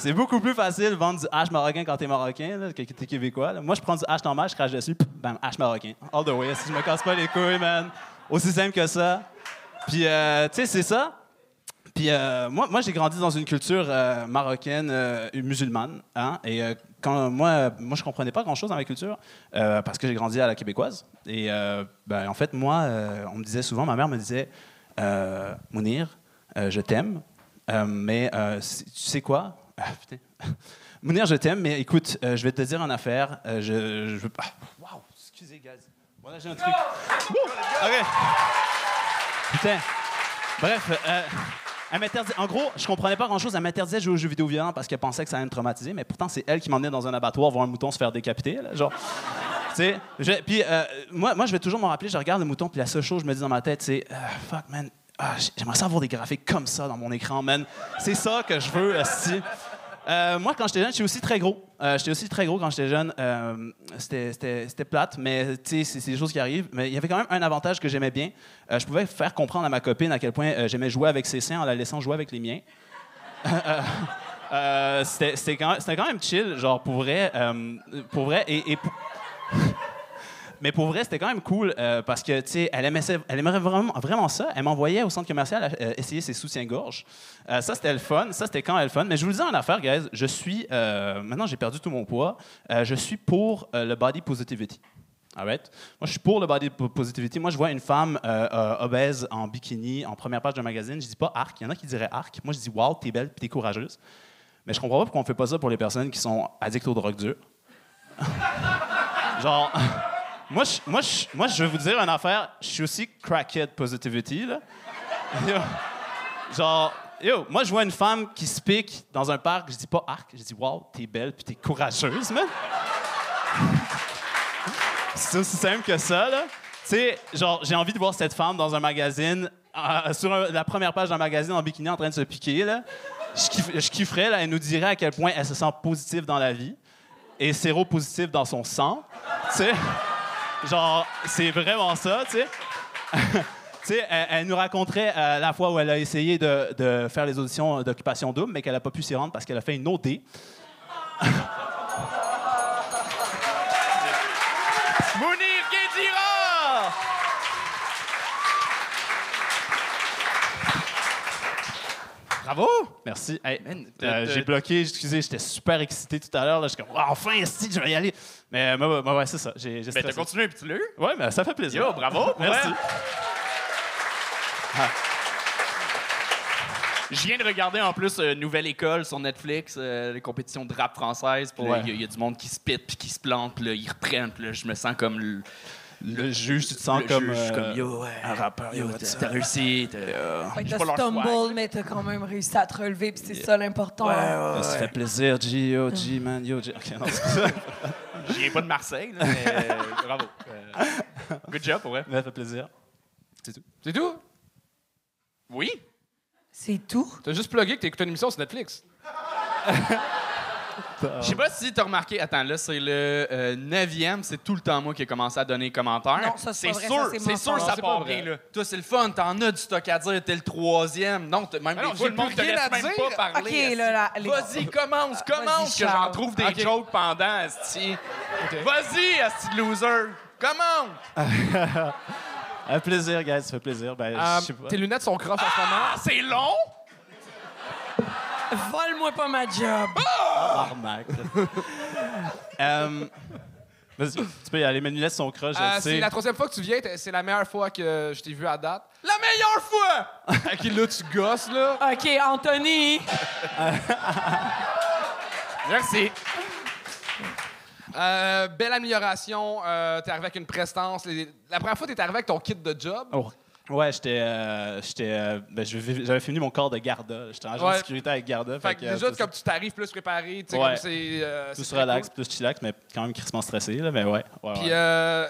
Speaker 10: C'est beaucoup plus facile de vendre du hache marocain quand t'es marocain là, que t'es québécois. Moi, je prends du hache normal, je crache dessus, pff, bam, hache marocain. All the way. Si je me casse pas les couilles, man. Aussi simple que ça. Puis, euh, tu sais, c'est ça. Puis euh, moi, moi j'ai grandi dans une culture euh, marocaine musulmane. Hein? Et quand moi, moi, je comprenais pas grand-chose dans ma culture parce que j'ai grandi à la québécoise. Et ben, en fait, moi, on me disait souvent, ma mère me disait, Mounir, je t'aime, mais tu sais quoi? Ah, putain. [laughs] Mounir, je t'aime, mais écoute, euh, je vais te dire une affaire. Euh, je, je veux pas. Ah, wow, excusez, guys. Voilà, j'ai un truc. OK. Putain. Bref, euh, elle m'interdisait- en gros, je comprenais pas grand-chose. Elle m'interdisait de jouer aux jeux vidéo violents parce qu'elle pensait que ça allait me traumatiser, mais pourtant, c'est elle qui m'emmenait dans un abattoir voir un mouton se faire décapiter. là, genre. Tu sais, je- puis euh, moi, moi, je vais toujours m'en rappeler. Je regarde le mouton, puis la seule chose que je me dis dans ma tête, c'est euh, fuck, man. ah, J'aimerais ça avoir des graphiques comme ça dans mon écran, man. C'est ça que je veux, esti. Euh, moi, quand j'étais jeune, j'étais aussi très gros. Euh, j'étais aussi très gros quand j'étais jeune. Euh, c'était- plate, mais c'est des choses qui arrivent. Mais il y avait quand même un avantage que j'aimais bien. Je pouvais faire comprendre à ma copine à quel point j'aimais jouer avec ses seins en la laissant jouer avec les miens. [laughs] C'était quand, même chill, genre pour vrai. pour vrai mais pour vrai, c'était quand même cool euh, parce que, tu sais, elle aimait, elle aimerait vraiment, ça. Elle m'envoyait au centre commercial euh, essayer ses soutiens-gorge. Euh, ça, c'était le fun. Ça, c'était quand même le fun. Mais je vous le dis en affaire, guys, je suis... maintenant, j'ai perdu tout mon poids. Je suis pour le body positivity. All right? Moi, je suis pour le body po- positivity. Moi, je vois une femme obèse en bikini en première page d'un magazine. Je dis pas arc. Il y en a qui diraient arc. Moi, je dis wow, t'es belle t'es courageuse. Mais je comprends pas pourquoi on fait pas ça pour les personnes qui sont addictes aux drogues dures. [laughs] Genre, [laughs] moi je, moi, vais vous dire une affaire. Je suis aussi crackhead positivity, là. Genre, yo, moi, je vois une femme qui se pique dans un parc. Je dis pas arc. Je dis, wow, t'es belle puis t'es courageuse, man. [laughs] C'est aussi simple que ça, là. Tu sais, genre, j'ai envie de voir cette femme dans un magazine, euh, sur la première page d'un magazine en bikini en train de se piquer, là. Je, kiff- je kifferais, elle nous dirait à quel point elle se sent positive dans la vie et séropositive dans son sang. Tu sais, genre, c'est vraiment ça, tu sais. [laughs] Tu sais, elle, nous raconterait euh, la fois où elle a essayé de, de faire les auditions d'occupation double, mais qu'elle n'a pas pu s'y rendre parce qu'elle a fait une OD. [laughs]
Speaker 1: Mounir Guédira!
Speaker 10: Bravo! Merci. Hey, euh, J'ai bloqué, excusez, j'étais super excité tout à l'heure. Je suis comme, Ah, enfin, si, je vais y aller. Mais, mais, ouais, ouais, c'est ça. J'ai
Speaker 1: Ben, t'as continué puis tu l'as eu?
Speaker 10: Ouais, mais ça fait plaisir.
Speaker 1: Yo, bravo!
Speaker 10: Merci.
Speaker 1: vrai. Je viens de regarder en plus euh, Nouvelle École sur Netflix, euh, les compétitions de rap française. Puis
Speaker 10: Ouais.
Speaker 1: il y, a- il y a du monde qui se pite puis qui se plante. Puis là, ils reprennent. Puis là, je me sens comme le,
Speaker 10: juge, tu te sens
Speaker 1: le
Speaker 10: comme,
Speaker 1: juge,
Speaker 10: euh,
Speaker 1: comme yo, ouais,
Speaker 10: un rappeur.
Speaker 1: yo, t'as réussi. t'as-
Speaker 5: Fait que stumble, mais t'as quand même réussi à te relever, puis c'est ça l'important.
Speaker 10: Ça fait plaisir, G, yo, G, man, yo, G. Ok, non, c'est ça.
Speaker 1: Je viens pas de Marseille, là, mais euh, bravo. Euh, good job.
Speaker 10: Mais ça fait plaisir. C'est tout.
Speaker 4: C'est tout?
Speaker 1: Oui?
Speaker 5: C'est tout?
Speaker 4: T'as juste plugué que t'écoutes une émission sur Netflix. [laughs]
Speaker 1: Je sais pas si t'as remarqué, attends, là, c'est le euh, neuvième, c'est tout le temps moi qui ai commencé à donner les commentaires.
Speaker 5: Non, ça, c'est pas vrai, ça,
Speaker 1: sûr,
Speaker 5: c'est
Speaker 1: c'est sûr
Speaker 5: mensonge.
Speaker 1: ça
Speaker 4: C'est
Speaker 1: part
Speaker 4: pas
Speaker 1: bien,
Speaker 4: vrai.
Speaker 1: là. Toi, c'est le fun, t'en as du stock à dire, t'es le troisième. Non, t'as- même
Speaker 4: Mais non,
Speaker 1: des fois,
Speaker 4: j'ai
Speaker 1: le monde
Speaker 4: plus
Speaker 1: te
Speaker 4: rien
Speaker 1: laisse
Speaker 4: à
Speaker 1: même
Speaker 4: dire.
Speaker 1: pas parler.
Speaker 5: OK, là, là, les-
Speaker 1: Vas-y, commence, commence, que j'en
Speaker 5: Charles.
Speaker 1: trouve des
Speaker 4: OK.
Speaker 1: jokes pendant, esti. Vas-y, esti de loser. Commence. [laughs]
Speaker 10: Un plaisir, guys, ça fait plaisir. Ben,
Speaker 4: Euh,
Speaker 10: je sais pas.
Speaker 4: tes lunettes sont croches en ce moment.
Speaker 1: Ah, c'est long?
Speaker 5: Vole-moi pas ma job! [laughs]
Speaker 10: Euh, Vas-y, tu peux y aller. Mes lunettes sont croches, je
Speaker 4: Euh, c'est
Speaker 10: sais.
Speaker 4: la troisième fois que tu viens. C'est la meilleure fois que je t'ai vu à date.
Speaker 1: La meilleure fois! [laughs]
Speaker 4: Ok, là, tu gosses, là.
Speaker 5: OK, Anthony! [laughs]
Speaker 1: Merci.
Speaker 4: Euh, belle amélioration. Euh, t'es arrivé avec une prestance. Les- La première fois, t'es arrivé avec ton kit de job.
Speaker 10: Oh. Ouais, j'étais. euh, j'étais, euh, ben, J'avais fini mon corps de Garda. J'étais agent
Speaker 4: Ouais.
Speaker 10: de sécurité avec Garda.
Speaker 4: Fait que
Speaker 10: euh,
Speaker 4: déjà,
Speaker 10: c'est-
Speaker 4: comme tu t'arrives plus préparé, tu sais,
Speaker 10: Ouais.
Speaker 4: comme c'est. euh,
Speaker 10: Plus relax,
Speaker 4: cool.
Speaker 10: plus chillax, mais quand même crissement stressé. Là, mais ouais. ouais,
Speaker 4: Puis,
Speaker 10: ouais.
Speaker 4: euh,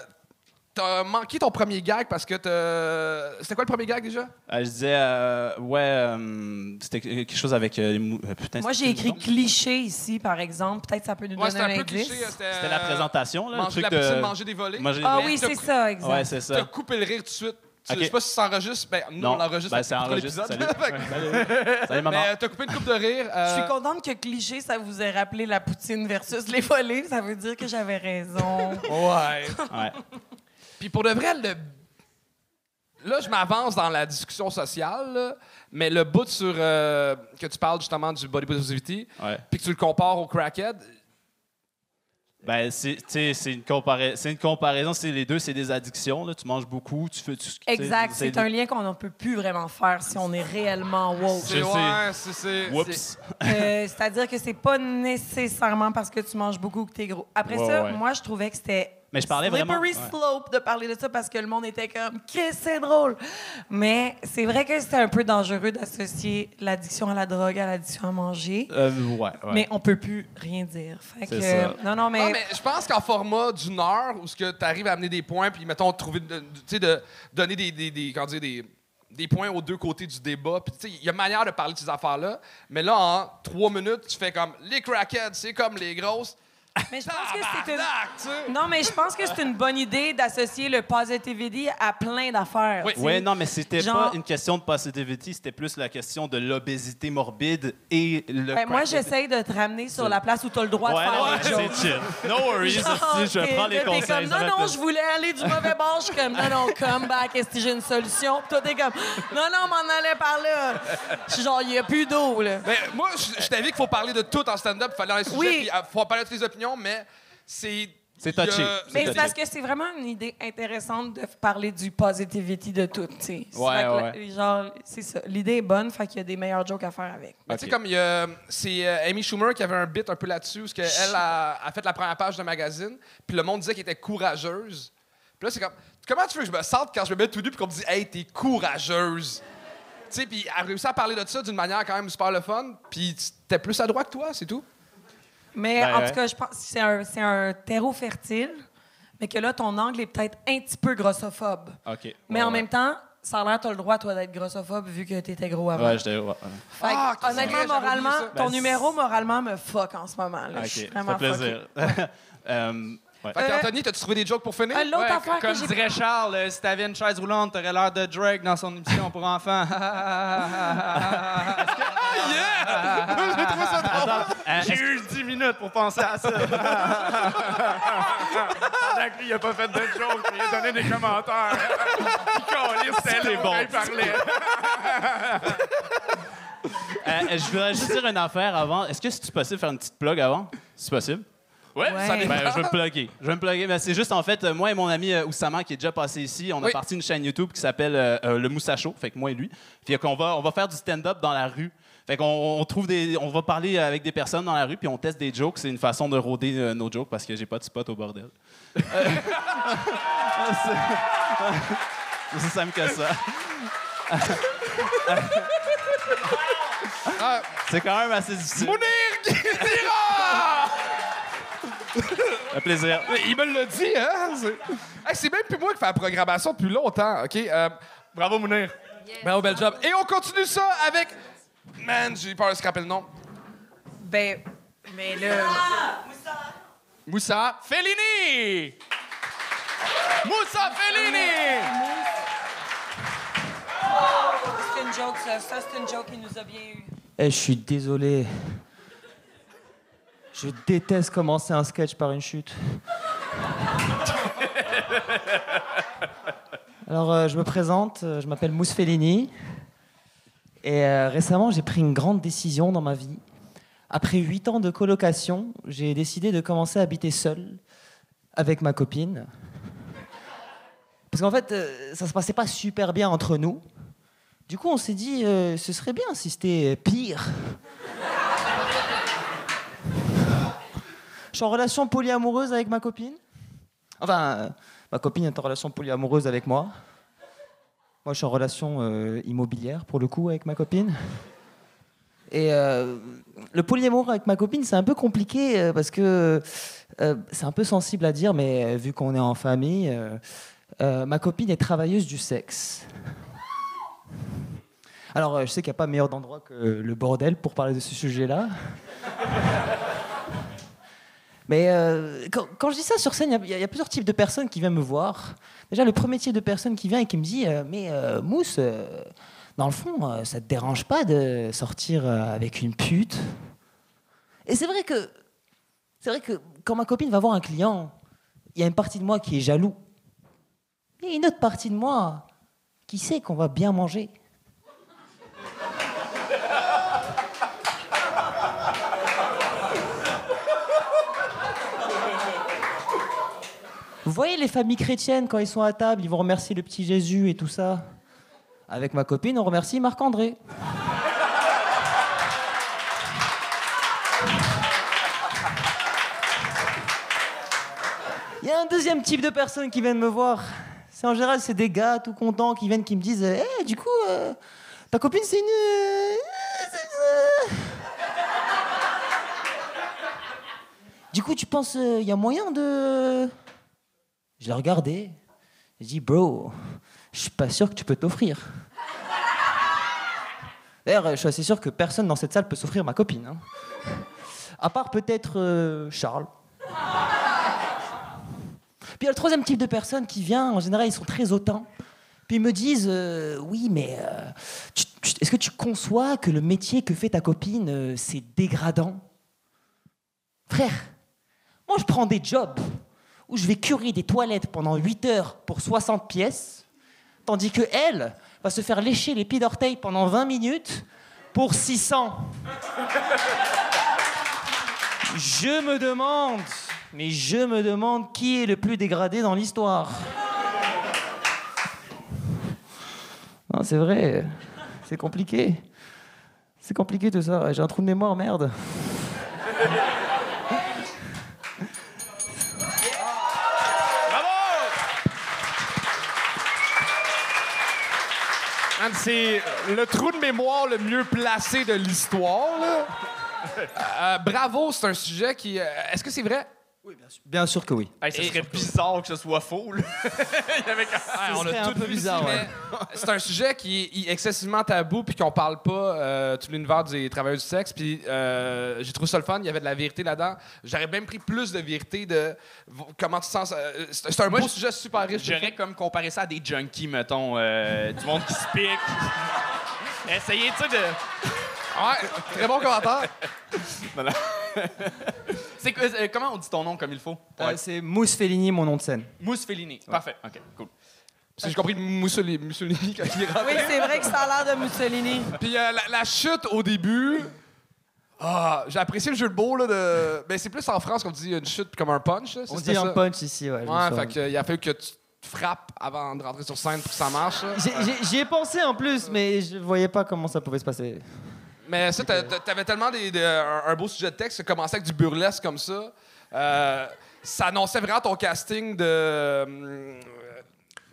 Speaker 4: t'as manqué ton premier gag parce que t'as. C'était quoi le premier gag déjà?
Speaker 10: Euh, je disais, euh, ouais, euh, c'était quelque chose avec. euh, les mou- euh, putain,
Speaker 5: Moi, j'ai écrit
Speaker 10: le
Speaker 5: cliché ici, par exemple. Peut-être ça peut nous
Speaker 4: Ouais,
Speaker 5: donner un
Speaker 4: un peu
Speaker 5: indice.
Speaker 4: cliché. C'était
Speaker 10: C'était la présentation, là. le
Speaker 4: Manger
Speaker 10: truc
Speaker 4: la poutine,
Speaker 10: de...
Speaker 4: manger des volets.
Speaker 10: Manger-
Speaker 5: Ah oui,
Speaker 4: t'as
Speaker 5: c'est ça, exact.
Speaker 10: Ouais, c'est
Speaker 4: T'as
Speaker 10: ça.
Speaker 4: coupé le rire tout de suite. Je sais pas si ça s'enregistre. Ben, nous, on l'enregistre
Speaker 10: Ben, enregistré.
Speaker 4: l'épisode. [laughs] [laughs]
Speaker 10: Salut. Maman.
Speaker 4: Mais euh, t'as coupé une coupe de rire.
Speaker 5: Je
Speaker 4: euh,
Speaker 5: suis contente que cliché, ça vous ait rappelé la poutine versus les volets. Ça veut dire que j'avais raison. [laughs]
Speaker 4: Ouais.
Speaker 10: Ouais.
Speaker 4: Puis pour de vrai, le... là, je m'avance dans la discussion sociale, là, mais le bout sur euh, que tu parles justement du body positivity, puis que tu le compares au crackhead,
Speaker 10: Ben, c'est tu sais, c'est une, compara- c'est une comparaison. C'est les deux, c'est des addictions. Là. Tu manges beaucoup, tu fais. tu- tu sais,
Speaker 5: Exact.
Speaker 10: c'est
Speaker 5: un lien qu'on ne peut plus vraiment faire si on est réellement woke.
Speaker 4: c'est ouais, c'est c'est-
Speaker 10: Oups.
Speaker 5: Euh, C'est-à-dire que c'est pas nécessairement parce que tu manges beaucoup que t'es gros. Après
Speaker 10: Ouais,
Speaker 5: ça,
Speaker 10: ouais.
Speaker 5: moi, je trouvais que c'était
Speaker 10: Mais je parlais vraiment.
Speaker 5: slippery
Speaker 10: ouais.
Speaker 5: slope de parler de ça parce que le monde était comme Chris, c'est drôle. Mais c'est vrai que c'était un peu dangereux d'associer l'addiction à la drogue à l'addiction à manger.
Speaker 10: Euh, ouais, ouais.
Speaker 5: Mais on peut plus rien dire. Fait que,
Speaker 10: ça.
Speaker 5: non, non, mais,
Speaker 4: mais je pense qu'en format d'une heure, où tu arrives à amener des points, puis mettons, trouver, tu sais, de donner des, des, des- comment dire, des, des points aux deux côtés du débat. Puis, tu sais, il y a manière de parler de ces affaires-là. Mais là, en trois minutes, tu fais comme les crackheads, c'est comme les grosses.
Speaker 5: Mais je pense que c'est une... Non, mais je pense que c'est une bonne idée d'associer le positivity à plein d'affaires.
Speaker 4: Oui.
Speaker 10: Ouais, non, mais c'était
Speaker 5: Genre-
Speaker 10: pas une question de positivity, c'était plus la question de l'obésité morbide et le.
Speaker 5: Ben, moi, j'essaye de te ramener sur la place où tu as le droit
Speaker 10: Ouais,
Speaker 5: de faire jokes.
Speaker 10: c'est chill. No worries,
Speaker 5: Genre,
Speaker 10: je prends les conseils.
Speaker 5: comme, non, non, je voulais aller du mauvais bord. Je suis comme, non, non, come back, est-ce que j'ai une solution? Puis toi, t'es comme, non, non, m'en allait par là. Je suis genre, il n'y a plus d'eau, là.
Speaker 4: Mais moi, je je t'avais qu'il faut parler de tout en stand-up, il fallait un sujet,
Speaker 5: Oui.
Speaker 4: puis il faut parler de toutes les opinions, mais c'est.
Speaker 10: C'est
Speaker 4: a-
Speaker 10: touché.
Speaker 5: Mais c'est
Speaker 10: touché.
Speaker 5: parce que c'est vraiment une idée intéressante de parler du positivity de tout.
Speaker 10: Ouais.
Speaker 5: Genre, c'est ça. L'idée est bonne, fait qu'il y a des meilleurs jokes à faire avec.
Speaker 4: Tu sais, comme il y a. C'est euh, Amy Schumer qui avait un bit un peu là-dessus, parce qu'elle a, a fait la première page de magazine, puis le monde disait qu'elle était courageuse. Puis là, c'est comme. Comment tu veux que je me sente quand je me mets tout nu, puis qu'on me dit, hey, t'es courageuse? Tu sais, puis elle a réussi à parler de ça d'une manière quand même super le fun, puis t'es plus à droite que toi, c'est tout.
Speaker 5: Mais
Speaker 10: Ben,
Speaker 5: en tout cas, je pense que c'est un, c'est un terreau fertile, mais que là, ton angle est peut-être un petit peu grossophobe.
Speaker 10: OK.
Speaker 5: Mais
Speaker 10: Ouais,
Speaker 5: en
Speaker 10: ouais.
Speaker 5: même temps, ça a l'air, t'as le droit, toi, d'être grossophobe vu que t'étais gros avant.
Speaker 10: Ouais, j'étais. ouais, ouais.
Speaker 5: Fait que,
Speaker 4: Ah,
Speaker 5: honnêtement,
Speaker 4: j'avais
Speaker 5: moralement,
Speaker 4: oublié ça?
Speaker 5: ton
Speaker 10: Ben,
Speaker 5: numéro, moralement, me fuck en ce moment. Là.
Speaker 10: OK,
Speaker 5: Je suis
Speaker 10: ça
Speaker 5: vraiment
Speaker 10: fait plaisir. [laughs] Euh, ouais.
Speaker 4: Fait que,
Speaker 5: Euh,
Speaker 4: Anthony, t'as-tu trouvé des jokes pour finir?
Speaker 5: Euh, L'autre
Speaker 1: Ouais,
Speaker 5: affaire que
Speaker 1: comme
Speaker 5: j'ai...
Speaker 1: dirait Charles, euh, si t'avais une chaise roulante, t'aurais l'air de Drake dans son émission pour enfants. J'ai eu 10 minutes pour penser à ça. [laughs] Pendant que lui, il a pas fait de joke, il a donné des commentaires. [laughs] Puis c'était
Speaker 10: bon.
Speaker 1: il parlait.
Speaker 10: Euh, je voudrais juste dire une affaire avant. Est-ce que c'est possible de faire une petite plug avant? C'est possible?
Speaker 4: Ouais,
Speaker 5: Ouais.
Speaker 4: ça dépend.
Speaker 10: Ben, je vais me plugger. Je vais me plugger. Mais c'est juste, en fait, euh, moi et mon ami euh, Oussama, qui est déjà passé ici, on a
Speaker 4: Oui.
Speaker 10: parti une chaîne YouTube qui s'appelle euh, euh, Le Moussacho. Fait que moi et lui. Fait qu'on va, on va faire du stand-up dans la rue. Fait qu'on on trouve des, on va parler avec des personnes dans la rue, puis on teste des jokes. C'est une façon de rôder euh, nos jokes parce que j'ai pas de spot au bordel. Euh, c'est c'est aussi [laughs] simple que ça. [laughs] C'est quand même assez difficile.
Speaker 4: Mounir! [laughs]
Speaker 10: Un plaisir.
Speaker 4: Il me l'a dit, hein? C'est Hey, c'est même plus moi qui fais la programmation depuis longtemps, OK? Euh, bravo, Mounir. Bravo, bel job. Et on continue ça avec... Man, j'ai peur de scraper le nom.
Speaker 5: Ben, mais là...
Speaker 4: Moussa Fellini! Moussa Fellini!
Speaker 5: C'est une joke, ça. Ça, c'est une joke qui nous a bien eu.
Speaker 7: Eh, je suis désolé. Je déteste commencer un sketch par une chute. Alors, euh, je me présente, euh, je m'appelle Mousse Fellini. Et euh, récemment, j'ai pris une grande décision dans ma vie. Après huit ans de colocation, j'ai décidé de commencer à habiter seul avec ma copine. Parce qu'en fait, ça se passait pas super bien entre nous. Du coup, on s'est dit, ce serait bien si c'était pire. Je suis en relation polyamoureuse avec ma copine. Enfin, euh, ma copine est en relation polyamoureuse avec moi. Moi, je suis en relation euh, immobilière, pour le coup, avec ma copine. Et euh, le polyamour avec ma copine, c'est un peu compliqué euh, parce que c'est un peu sensible à dire, mais vu qu'on est en famille, ma copine est travailleuse du sexe. Alors, je sais qu'il n'y a pas meilleur endroit que le bordel pour parler de ce sujet-là. Mais euh, quand, je dis ça sur scène, il y a- plusieurs types de personnes qui viennent me voir. Déjà, le premier type de personne qui vient et qui me dit euh, Mais euh, Mousse, dans le fond, ça te dérange pas de sortir avec une pute? Et c'est vrai que c'est vrai que quand ma copine va voir un client, il y a une partie de moi qui est jaloux. Et une autre partie de moi qui sait qu'on va bien manger. Vous voyez les familles chrétiennes, quand ils sont à table, ils vont remercier le petit Jésus et tout ça. Avec ma copine, on remercie Marc-André. Il y a un deuxième type de personnes qui viennent me voir. C'est en général, c'est des gars tout contents qui viennent, qui me disent Eh, du coup, euh, ta copine, c'est une. euh, c'est- Du coup, tu penses, il y a moyen de. Je l'ai regardé. J'ai dit, bro, je suis pas sûr que tu peux t'offrir. D'ailleurs, je suis assez sûr que personne dans cette salle peut s'offrir ma copine. hein. À part peut-être euh, Charles. Puis il y a le troisième type de personne qui vient, en général, ils sont très hautains. Puis ils me disent euh, Oui, mais euh, est-ce que tu conçois que le métier que fait ta copine, c'est dégradant? Frère, moi je prends des jobs où je vais curer des toilettes pendant 8 heures pour 60 pièces, tandis que elle va se faire lécher les pieds d'orteil pendant 20 minutes pour 600. Je me demande, mais je me demande qui est le plus dégradé dans l'histoire. Non, c'est vrai, c'est compliqué. C'est compliqué tout ça, j'ai un trou de mémoire, merde.
Speaker 4: Man, C'est le trou de mémoire le mieux placé de l'histoire. Euh, bravo, c'est un sujet qui. euh, Est-ce que c'est vrai?
Speaker 7: Bien sûr que oui.
Speaker 1: Hey, ce serait bizarre que ce soit faux. Là. [laughs] Il y avait quand-
Speaker 4: Ouais, on a
Speaker 7: un
Speaker 4: tout
Speaker 7: peu bizarre, ouais.
Speaker 4: C'est un sujet qui est excessivement tabou puis qu'on parle pas euh, tout l'univers des travailleurs du sexe. Puis euh, j'ai trouvé ça le fun. Il y avait de la vérité là-dedans. J'aurais même pris plus de vérité de comment tu sens. euh, C'est un
Speaker 1: Moi,
Speaker 4: beau sujet super riche.
Speaker 1: J'aurais comme comparé ça à des junkies, mettons, euh, du monde qui se pique. [laughs] Essayez, tu de.
Speaker 4: Ouais, très bon commentaire. [laughs] [laughs]
Speaker 1: C'est euh, comment on dit ton nom comme il faut?
Speaker 7: Euh, c'est Mousse Fellini, mon nom de scène.
Speaker 1: Mousse Fellini. Parfait. OK, cool.
Speaker 4: Parce que j'ai compris Mussolini, Mussolini quand il est rentré.
Speaker 5: Oui, c'est vrai que ça a l'air de Mussolini.
Speaker 4: Puis euh, la, la chute au début. Ah, j'ai apprécié le jeu de mots là de. Ben c'est plus en France qu'on dit une chute comme un punch. là.
Speaker 7: On dit un
Speaker 4: ça.
Speaker 7: punch ici, ouais.
Speaker 4: Ouais, fait que, il a fallu que tu frappes avant de rentrer sur scène pour que ça marche.
Speaker 7: J'y ai pensé en plus, mais je voyais pas comment ça pouvait se passer.
Speaker 4: Mais ça, t'a- t'a- t'avais tellement des, des- un, beau sujet de texte, ça commençait avec du burlesque comme ça. Euh, ça annonçait vraiment ton casting de. euh,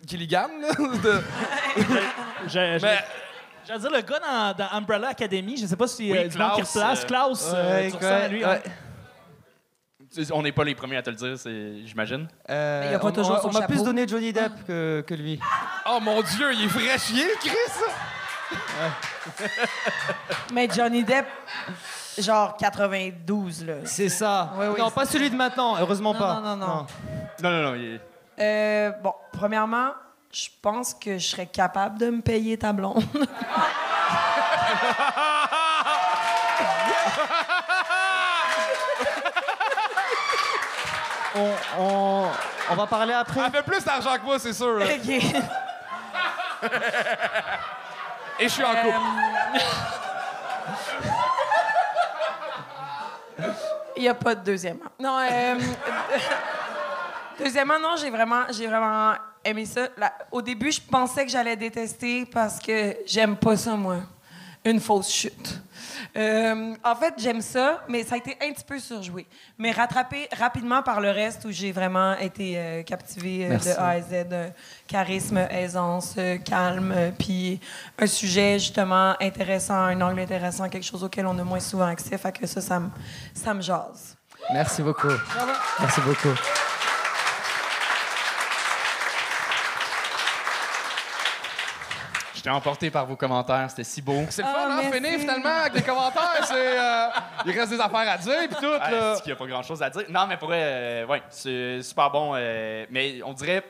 Speaker 4: Gilligan, là. [laughs] de- [laughs]
Speaker 3: Je- je-
Speaker 4: Mais
Speaker 3: J'allais dire le gars dans, dans Umbrella Academy, je sais pas si
Speaker 1: Oui,
Speaker 3: euh, du monde qui
Speaker 1: Klaus,
Speaker 3: replace.
Speaker 1: euh,
Speaker 3: Klaus, euh,
Speaker 7: Ouais,
Speaker 3: tu lui.
Speaker 7: ouais.
Speaker 1: On n'est pas les premiers à te le dire, c'est- j'imagine.
Speaker 7: Euh,
Speaker 5: Il y a pas
Speaker 7: on-
Speaker 5: toujours
Speaker 7: on,
Speaker 5: son
Speaker 7: on m'a plus donné Johnny Depp que, que lui.
Speaker 4: Oh mon Dieu, il est vrai chier, Chris!
Speaker 5: Mais Johnny Depp, genre 92, là.
Speaker 7: C'est ça.
Speaker 5: Oui,
Speaker 7: non, pas celui de maintenant, heureusement
Speaker 5: Non,
Speaker 7: pas.
Speaker 5: non, non, non.
Speaker 1: Non, non, non. il-
Speaker 5: Euh, bon, premièrement, je pense que je serais capable de me payer ta blonde. [laughs]
Speaker 7: On, on, on va parler après?
Speaker 4: Elle fait plus d'argent que moi, c'est sûr. là.
Speaker 5: OK. [laughs]
Speaker 4: Et je suis en couple. [laughs]
Speaker 5: Il n'y a pas de deuxièmement. Non, euh, [laughs] deuxièmement, non, j'ai vraiment, j'ai vraiment aimé ça. Au début, je pensais que j'allais détester parce que j'aime pas ça, moi. Une fausse chute. Euh, en fait, j'aime ça, mais ça a été un petit peu surjoué. Mais rattrapé rapidement par le reste où j'ai vraiment été euh, captivée euh, de. A à Z. euh, charisme, aisance, calme, puis un sujet justement intéressant, un angle intéressant, quelque chose auquel on a moins souvent accès. Fait que ça, ça me, ça me jase.
Speaker 7: Merci beaucoup. Merci beaucoup.
Speaker 1: J'étais emporté par vos commentaires, c'était si beau.
Speaker 4: C'est le
Speaker 5: Ah,
Speaker 4: fun, hein? Finir finalement avec les commentaires. C'est, euh, il reste des affaires à dire, puis tout.
Speaker 1: Ah,
Speaker 4: là.
Speaker 1: qu'il n'y a pas grand chose à dire. Non, mais pour vrai, euh, ouais, c'est super bon. euh, mais on dirait,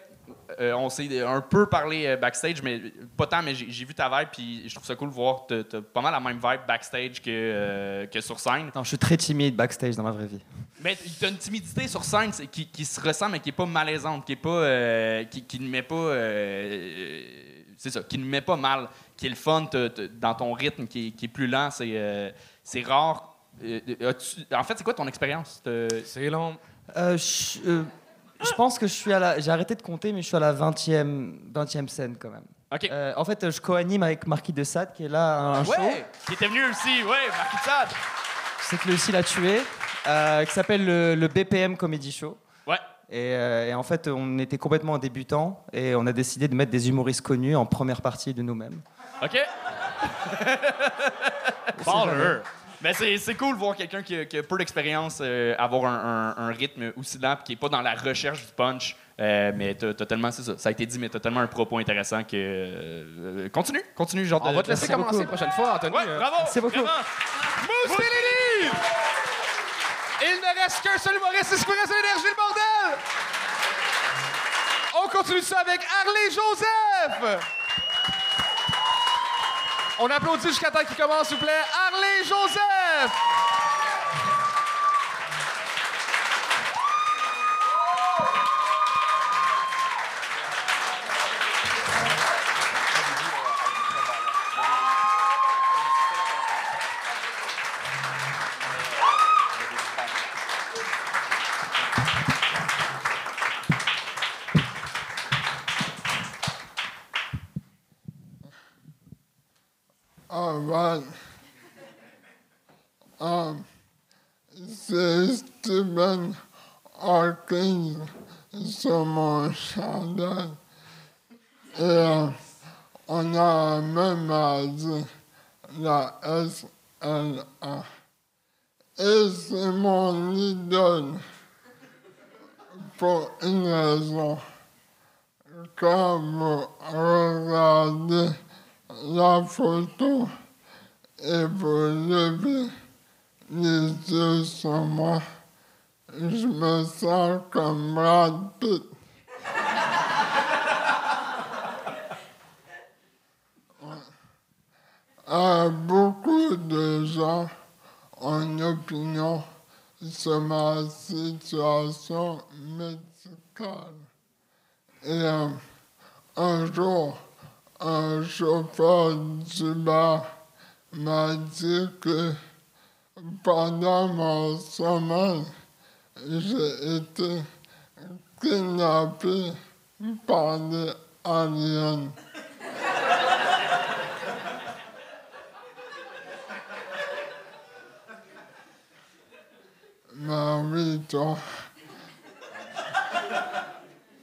Speaker 1: euh, on s'est un peu parlé euh, backstage, mais pas tant, mais j'ai j'ai vu ta vibe, puis je trouve ça cool de voir. T'as t'as pas mal la même vibe backstage que, euh, que sur scène.
Speaker 7: Non, je suis très timide backstage dans ma vraie vie.
Speaker 1: Mais t'as une timidité sur scène c'est- qui, qui se ressent, mais qui est pas malaisante, qui est pas. euh, qui, qui ne met pas. euh, euh, c'est ça, qui ne met pas mal, qui est le fun dans ton rythme, qui est, qui est plus lent. C'est euh, c'est rare. Euh, as-tu- en fait, c'est quoi ton expérience?
Speaker 4: C'est long.
Speaker 7: Euh, je, euh, pense que je suis à la. J'ai arrêté de compter, mais je suis à la 20e, 20e scène quand même.
Speaker 1: OK.
Speaker 7: Euh, en fait, je co-anime avec Marquis de Sade, qui est là à un show.
Speaker 1: Ouais! Qui était venu aussi, ouais, Marquis de Sade.
Speaker 7: Je sais que lui aussi l'a tué, euh, qui s'appelle le, le BPM Comedy Show. Et, euh, et en fait, on était complètement débutants et on a décidé de mettre des humoristes connus en première partie de nous-mêmes.
Speaker 1: OK? [laughs] Baller. Mais c'est c'est cool de voir quelqu'un qui, a- qui a peu d'expérience euh, avoir un, un- un rythme aussi lent qui est pas dans la recherche du punch. Euh, mais t'as tellement, c'est ça, ça a été dit, mais t'as tellement un propos intéressant que. euh, continue, continue, genre.
Speaker 4: On
Speaker 1: de-
Speaker 4: va te laisser commencer la prochaine fois, Anthony.
Speaker 1: Ouais,
Speaker 4: Euh,
Speaker 1: bravo!
Speaker 7: Merci beaucoup.
Speaker 1: vraiment.
Speaker 4: Il ne reste qu'un seul humoriste, c'est ce qui reste l'énergie, le bordel! On continue ça avec Harley Joseph! On applaudit jusqu'à temps qu'il commence, s'il vous plaît. Harley Joseph!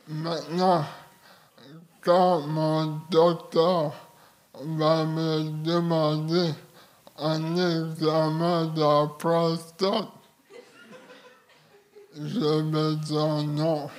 Speaker 11: Maintenant, quand mon docteur va me demander un examen de la prostate, je vais dire non.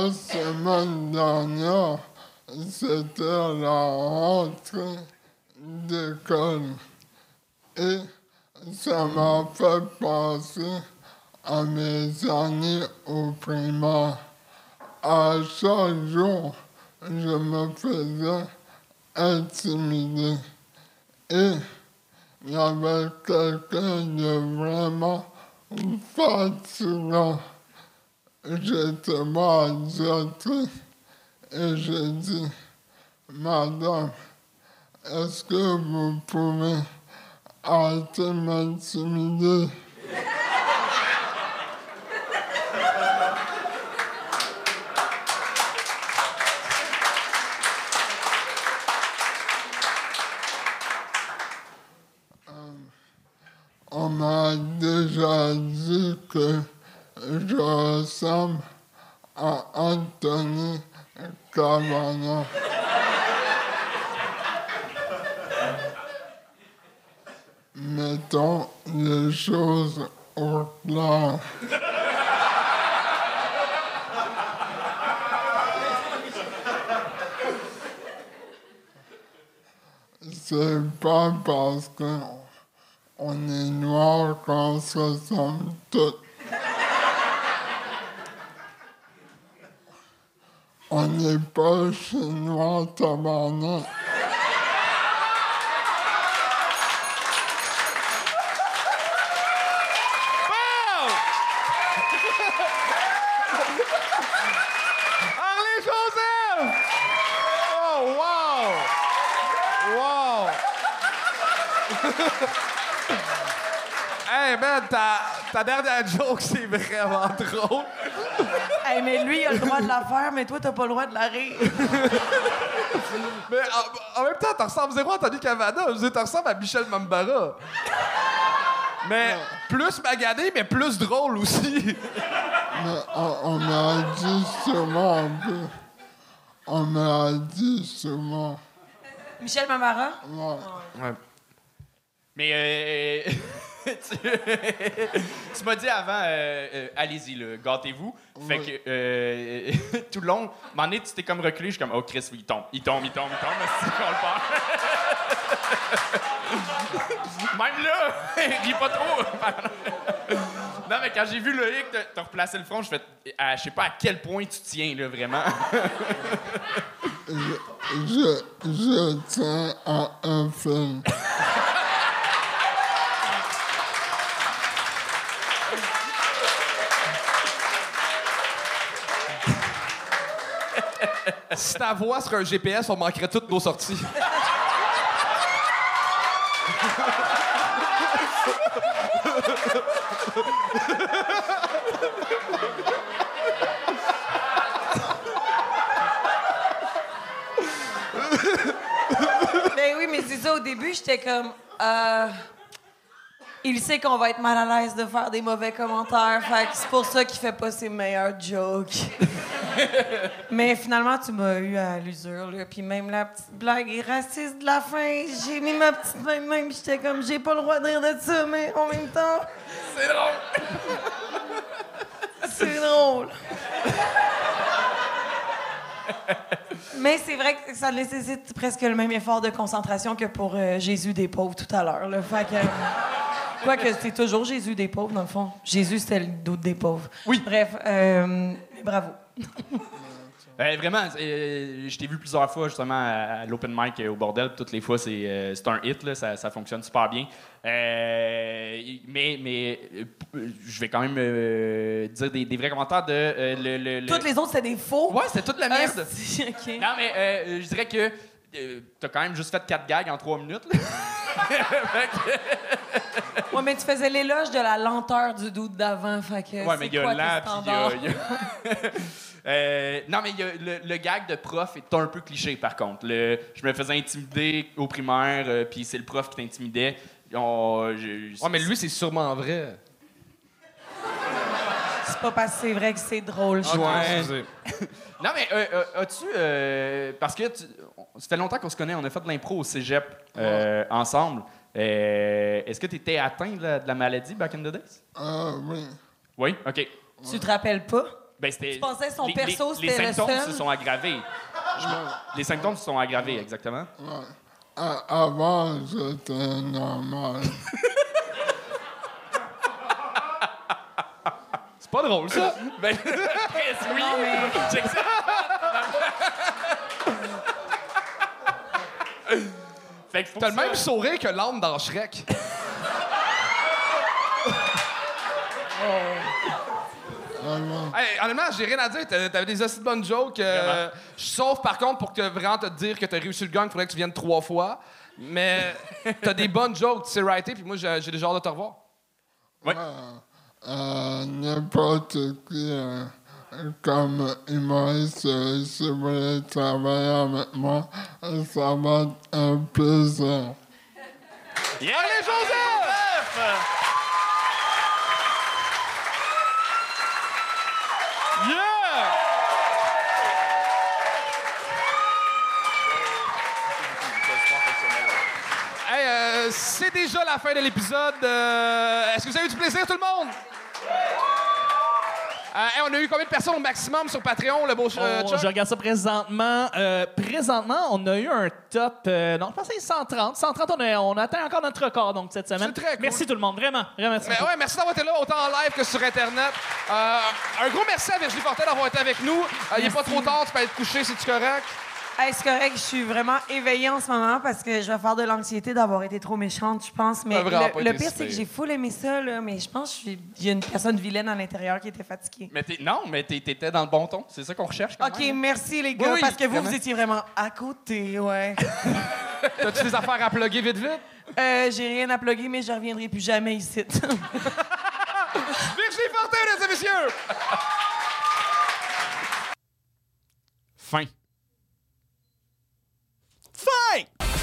Speaker 11: La semaine dernière, c'était la rentrée d'école. Et ça m'a fait penser à mes années au primaire. À chaque jour, je me faisais intimider. Et il y avait quelqu'un de vraiment fatigant. J'étais directrice et j'ai dit, Madame, est-ce que vous pouvez arrêter de m'intimider? On m'a déjà dit que je ressemble à Anthony Cavana. Mettons les choses au clair. C'est pas parce qu'on on est noir qu'on se ressemble tous. On n'est pas chinois, tabarnak.
Speaker 4: Oh, [laughs] hey, man, ta, ta dernière joke, c'est vraiment drôle.
Speaker 5: Hey, mais lui, il a le droit de la faire, mais toi, t'as pas le droit de la rire.
Speaker 4: Mais en, en même temps, t'en ressembles zéro à Anthony Cavana. Je veux t'en ressembles à Michel Mambara. Mais plus magané, mais plus drôle aussi.
Speaker 11: Mais on, m'a dit souvent un peu. On m'a dit souvent.
Speaker 5: Michel Mamara?
Speaker 11: Ouais.
Speaker 1: Mais euh, tu, m'as dit avant, euh, euh, allez-y, là, gâtez-vous. Fait que euh, [laughs] tout le long, moment donné, tu t'es comme reculé. Je suis comme, oh Chris, oui, il tombe, il tombe, il tombe, il tombe. mais c'est qu'on le perd. [laughs] Même là, [laughs] ris pas trop. non, mais quand j'ai vu Loïc te, te replacer le front, je fais, ah, je sais pas à quel point tu tiens, là, vraiment.
Speaker 11: Je, je, je tiens à un film.
Speaker 4: Si ta voix serait un GPS, on manquerait toutes nos sorties.
Speaker 5: Ben oui, mais c'est ça, au début, j'étais comme. Euh, il sait qu'on va être mal à l'aise de faire des mauvais commentaires, fait c'est pour ça qu'il fait pas ses meilleurs jokes. [laughs] [laughs] mais finalement, tu m'as eu à l'usure, là. Puis même la petite blague raciste de la fin, j'ai mis ma petite main même, j'étais comme, j'ai pas le droit de rire de ça, mais en même temps.
Speaker 4: C'est drôle!
Speaker 5: C'est drôle. Mais c'est vrai que ça nécessite presque le même effort de concentration que pour euh, Jésus des pauvres tout à l'heure. là. Fait que. Quoique c'est toujours Jésus des pauvres, dans le fond. Jésus, c'était le doute des pauvres.
Speaker 4: Oui.
Speaker 5: Bref, euh, bravo. [laughs]
Speaker 1: Vraiment, euh, je t'ai vu plusieurs fois justement à, à l'open mic euh, au bordel. Toutes les fois, c'est euh, c'est un hit, là, ça, ça fonctionne super bien. Euh, mais mais je vais quand même dire des, des vrais commentaires de le, le- le-
Speaker 5: Toutes les autres, c'était des faux.
Speaker 1: Ouais, c'est toute la merde.
Speaker 5: Ah, [laughs] OK.
Speaker 1: Non, mais euh, je dirais que t'as quand même juste fait quatre gags en trois minutes. [laughs]
Speaker 5: Ouais, mais tu faisais l'éloge de la lenteur du doute d'avant. Fait que
Speaker 1: Ouais,
Speaker 5: c'est
Speaker 1: mais il y a puis il y a- Euh, non, mais il y a le, le gag de prof est un peu cliché, par contre. Le, je me faisais intimider au primaire, euh, puis c'est le prof qui t'intimidait. On- je-
Speaker 4: Ouais, mais lui, c'est sûrement vrai.
Speaker 5: C'est pas parce que c'est vrai que c'est drôle. je
Speaker 4: Ouais. [laughs]
Speaker 1: Non, mais euh, euh, as-tu. euh, parce que tu- ça fait longtemps qu'on se connaît, on a fait de l'impro au cégep euh, ensemble. Euh, Est-ce que tu étais atteint de la, de la maladie back in the days?
Speaker 11: Ah oui.
Speaker 1: Oui, OK.
Speaker 5: Tu te rappelles pas?
Speaker 1: Ben, c'était-
Speaker 5: Tu pensais son
Speaker 1: les-
Speaker 5: perso,
Speaker 1: les, les
Speaker 5: c'était le
Speaker 1: symptômes
Speaker 5: seul?
Speaker 1: se sont aggravés. Je- les symptômes se sont aggravés, exactement.
Speaker 11: Ouais. Avant, j'étais normal. [laughs]
Speaker 4: C'est pas drôle, ça. [laughs]
Speaker 1: Ben, Chris, oui.
Speaker 5: Non, mais-
Speaker 1: Check [laughs] ça. fait que
Speaker 4: T'as le même sourire que l'âme dans Shrek.
Speaker 11: Vraiment.
Speaker 4: Hey, honnêtement, j'ai rien à dire. T'avais des assez bonnes jokes. euh, sauf, par contre, pour te, vraiment te dire que t'as réussi le gang, il faudrait que tu viennes trois fois. Mais [laughs] t'as des bonnes jokes, tu sais writer, puis moi, j'ai déjà hâte de te revoir.
Speaker 1: Ouais.
Speaker 11: Euh, N'importe qui, euh, comme humoriste, euh, si vous voulez travailler avec moi, euh, ça va être un plaisir.
Speaker 1: Yeah! Allez, Joseph!
Speaker 4: C'est déjà la fin de l'épisode. Euh, Est-ce que vous avez eu du plaisir, tout le monde? Euh, hey, on a eu combien de personnes au maximum sur Patreon, le beau euh,
Speaker 3: je regarde ça présentement. Euh, présentement, on a eu un top. non, je pense que c'est 130. 130, on a, on a atteint encore notre record donc, cette semaine.
Speaker 4: Très cool.
Speaker 3: Merci tout le monde, vraiment. vraiment merci
Speaker 4: Mais
Speaker 3: beaucoup.
Speaker 4: ouais, merci d'avoir été là, autant en live que sur Internet. Un gros merci à Virginie Fortin d'avoir été avec nous. Il n'est pas trop tard, tu peux aller te coucher, c'est-tu correct?
Speaker 5: Hey, c'est correct, je suis vraiment éveillée en ce moment parce que je vais faire de l'anxiété d'avoir été trop méchante, je pense. Mais le, pire, c'est que j'ai full aimé ça, là, mais je pense que je suis- il y a une personne vilaine à l'intérieur qui était fatiguée.
Speaker 1: Mais t'es- non, mais t'étais dans le bon ton. C'est ça qu'on recherche. quand
Speaker 5: OK,
Speaker 1: même.
Speaker 5: merci les gars,
Speaker 4: Oui, oui,
Speaker 5: parce que vous, vous étiez vraiment à côté, ouais. [laughs]
Speaker 4: T'as-tu des affaires à plugger vite, vite?
Speaker 5: Euh, j'ai rien à plugger, mais je reviendrai plus jamais ici. [laughs]
Speaker 4: Virginie Fortin, mesdames et messieurs! [laughs]
Speaker 2: Fin. fight!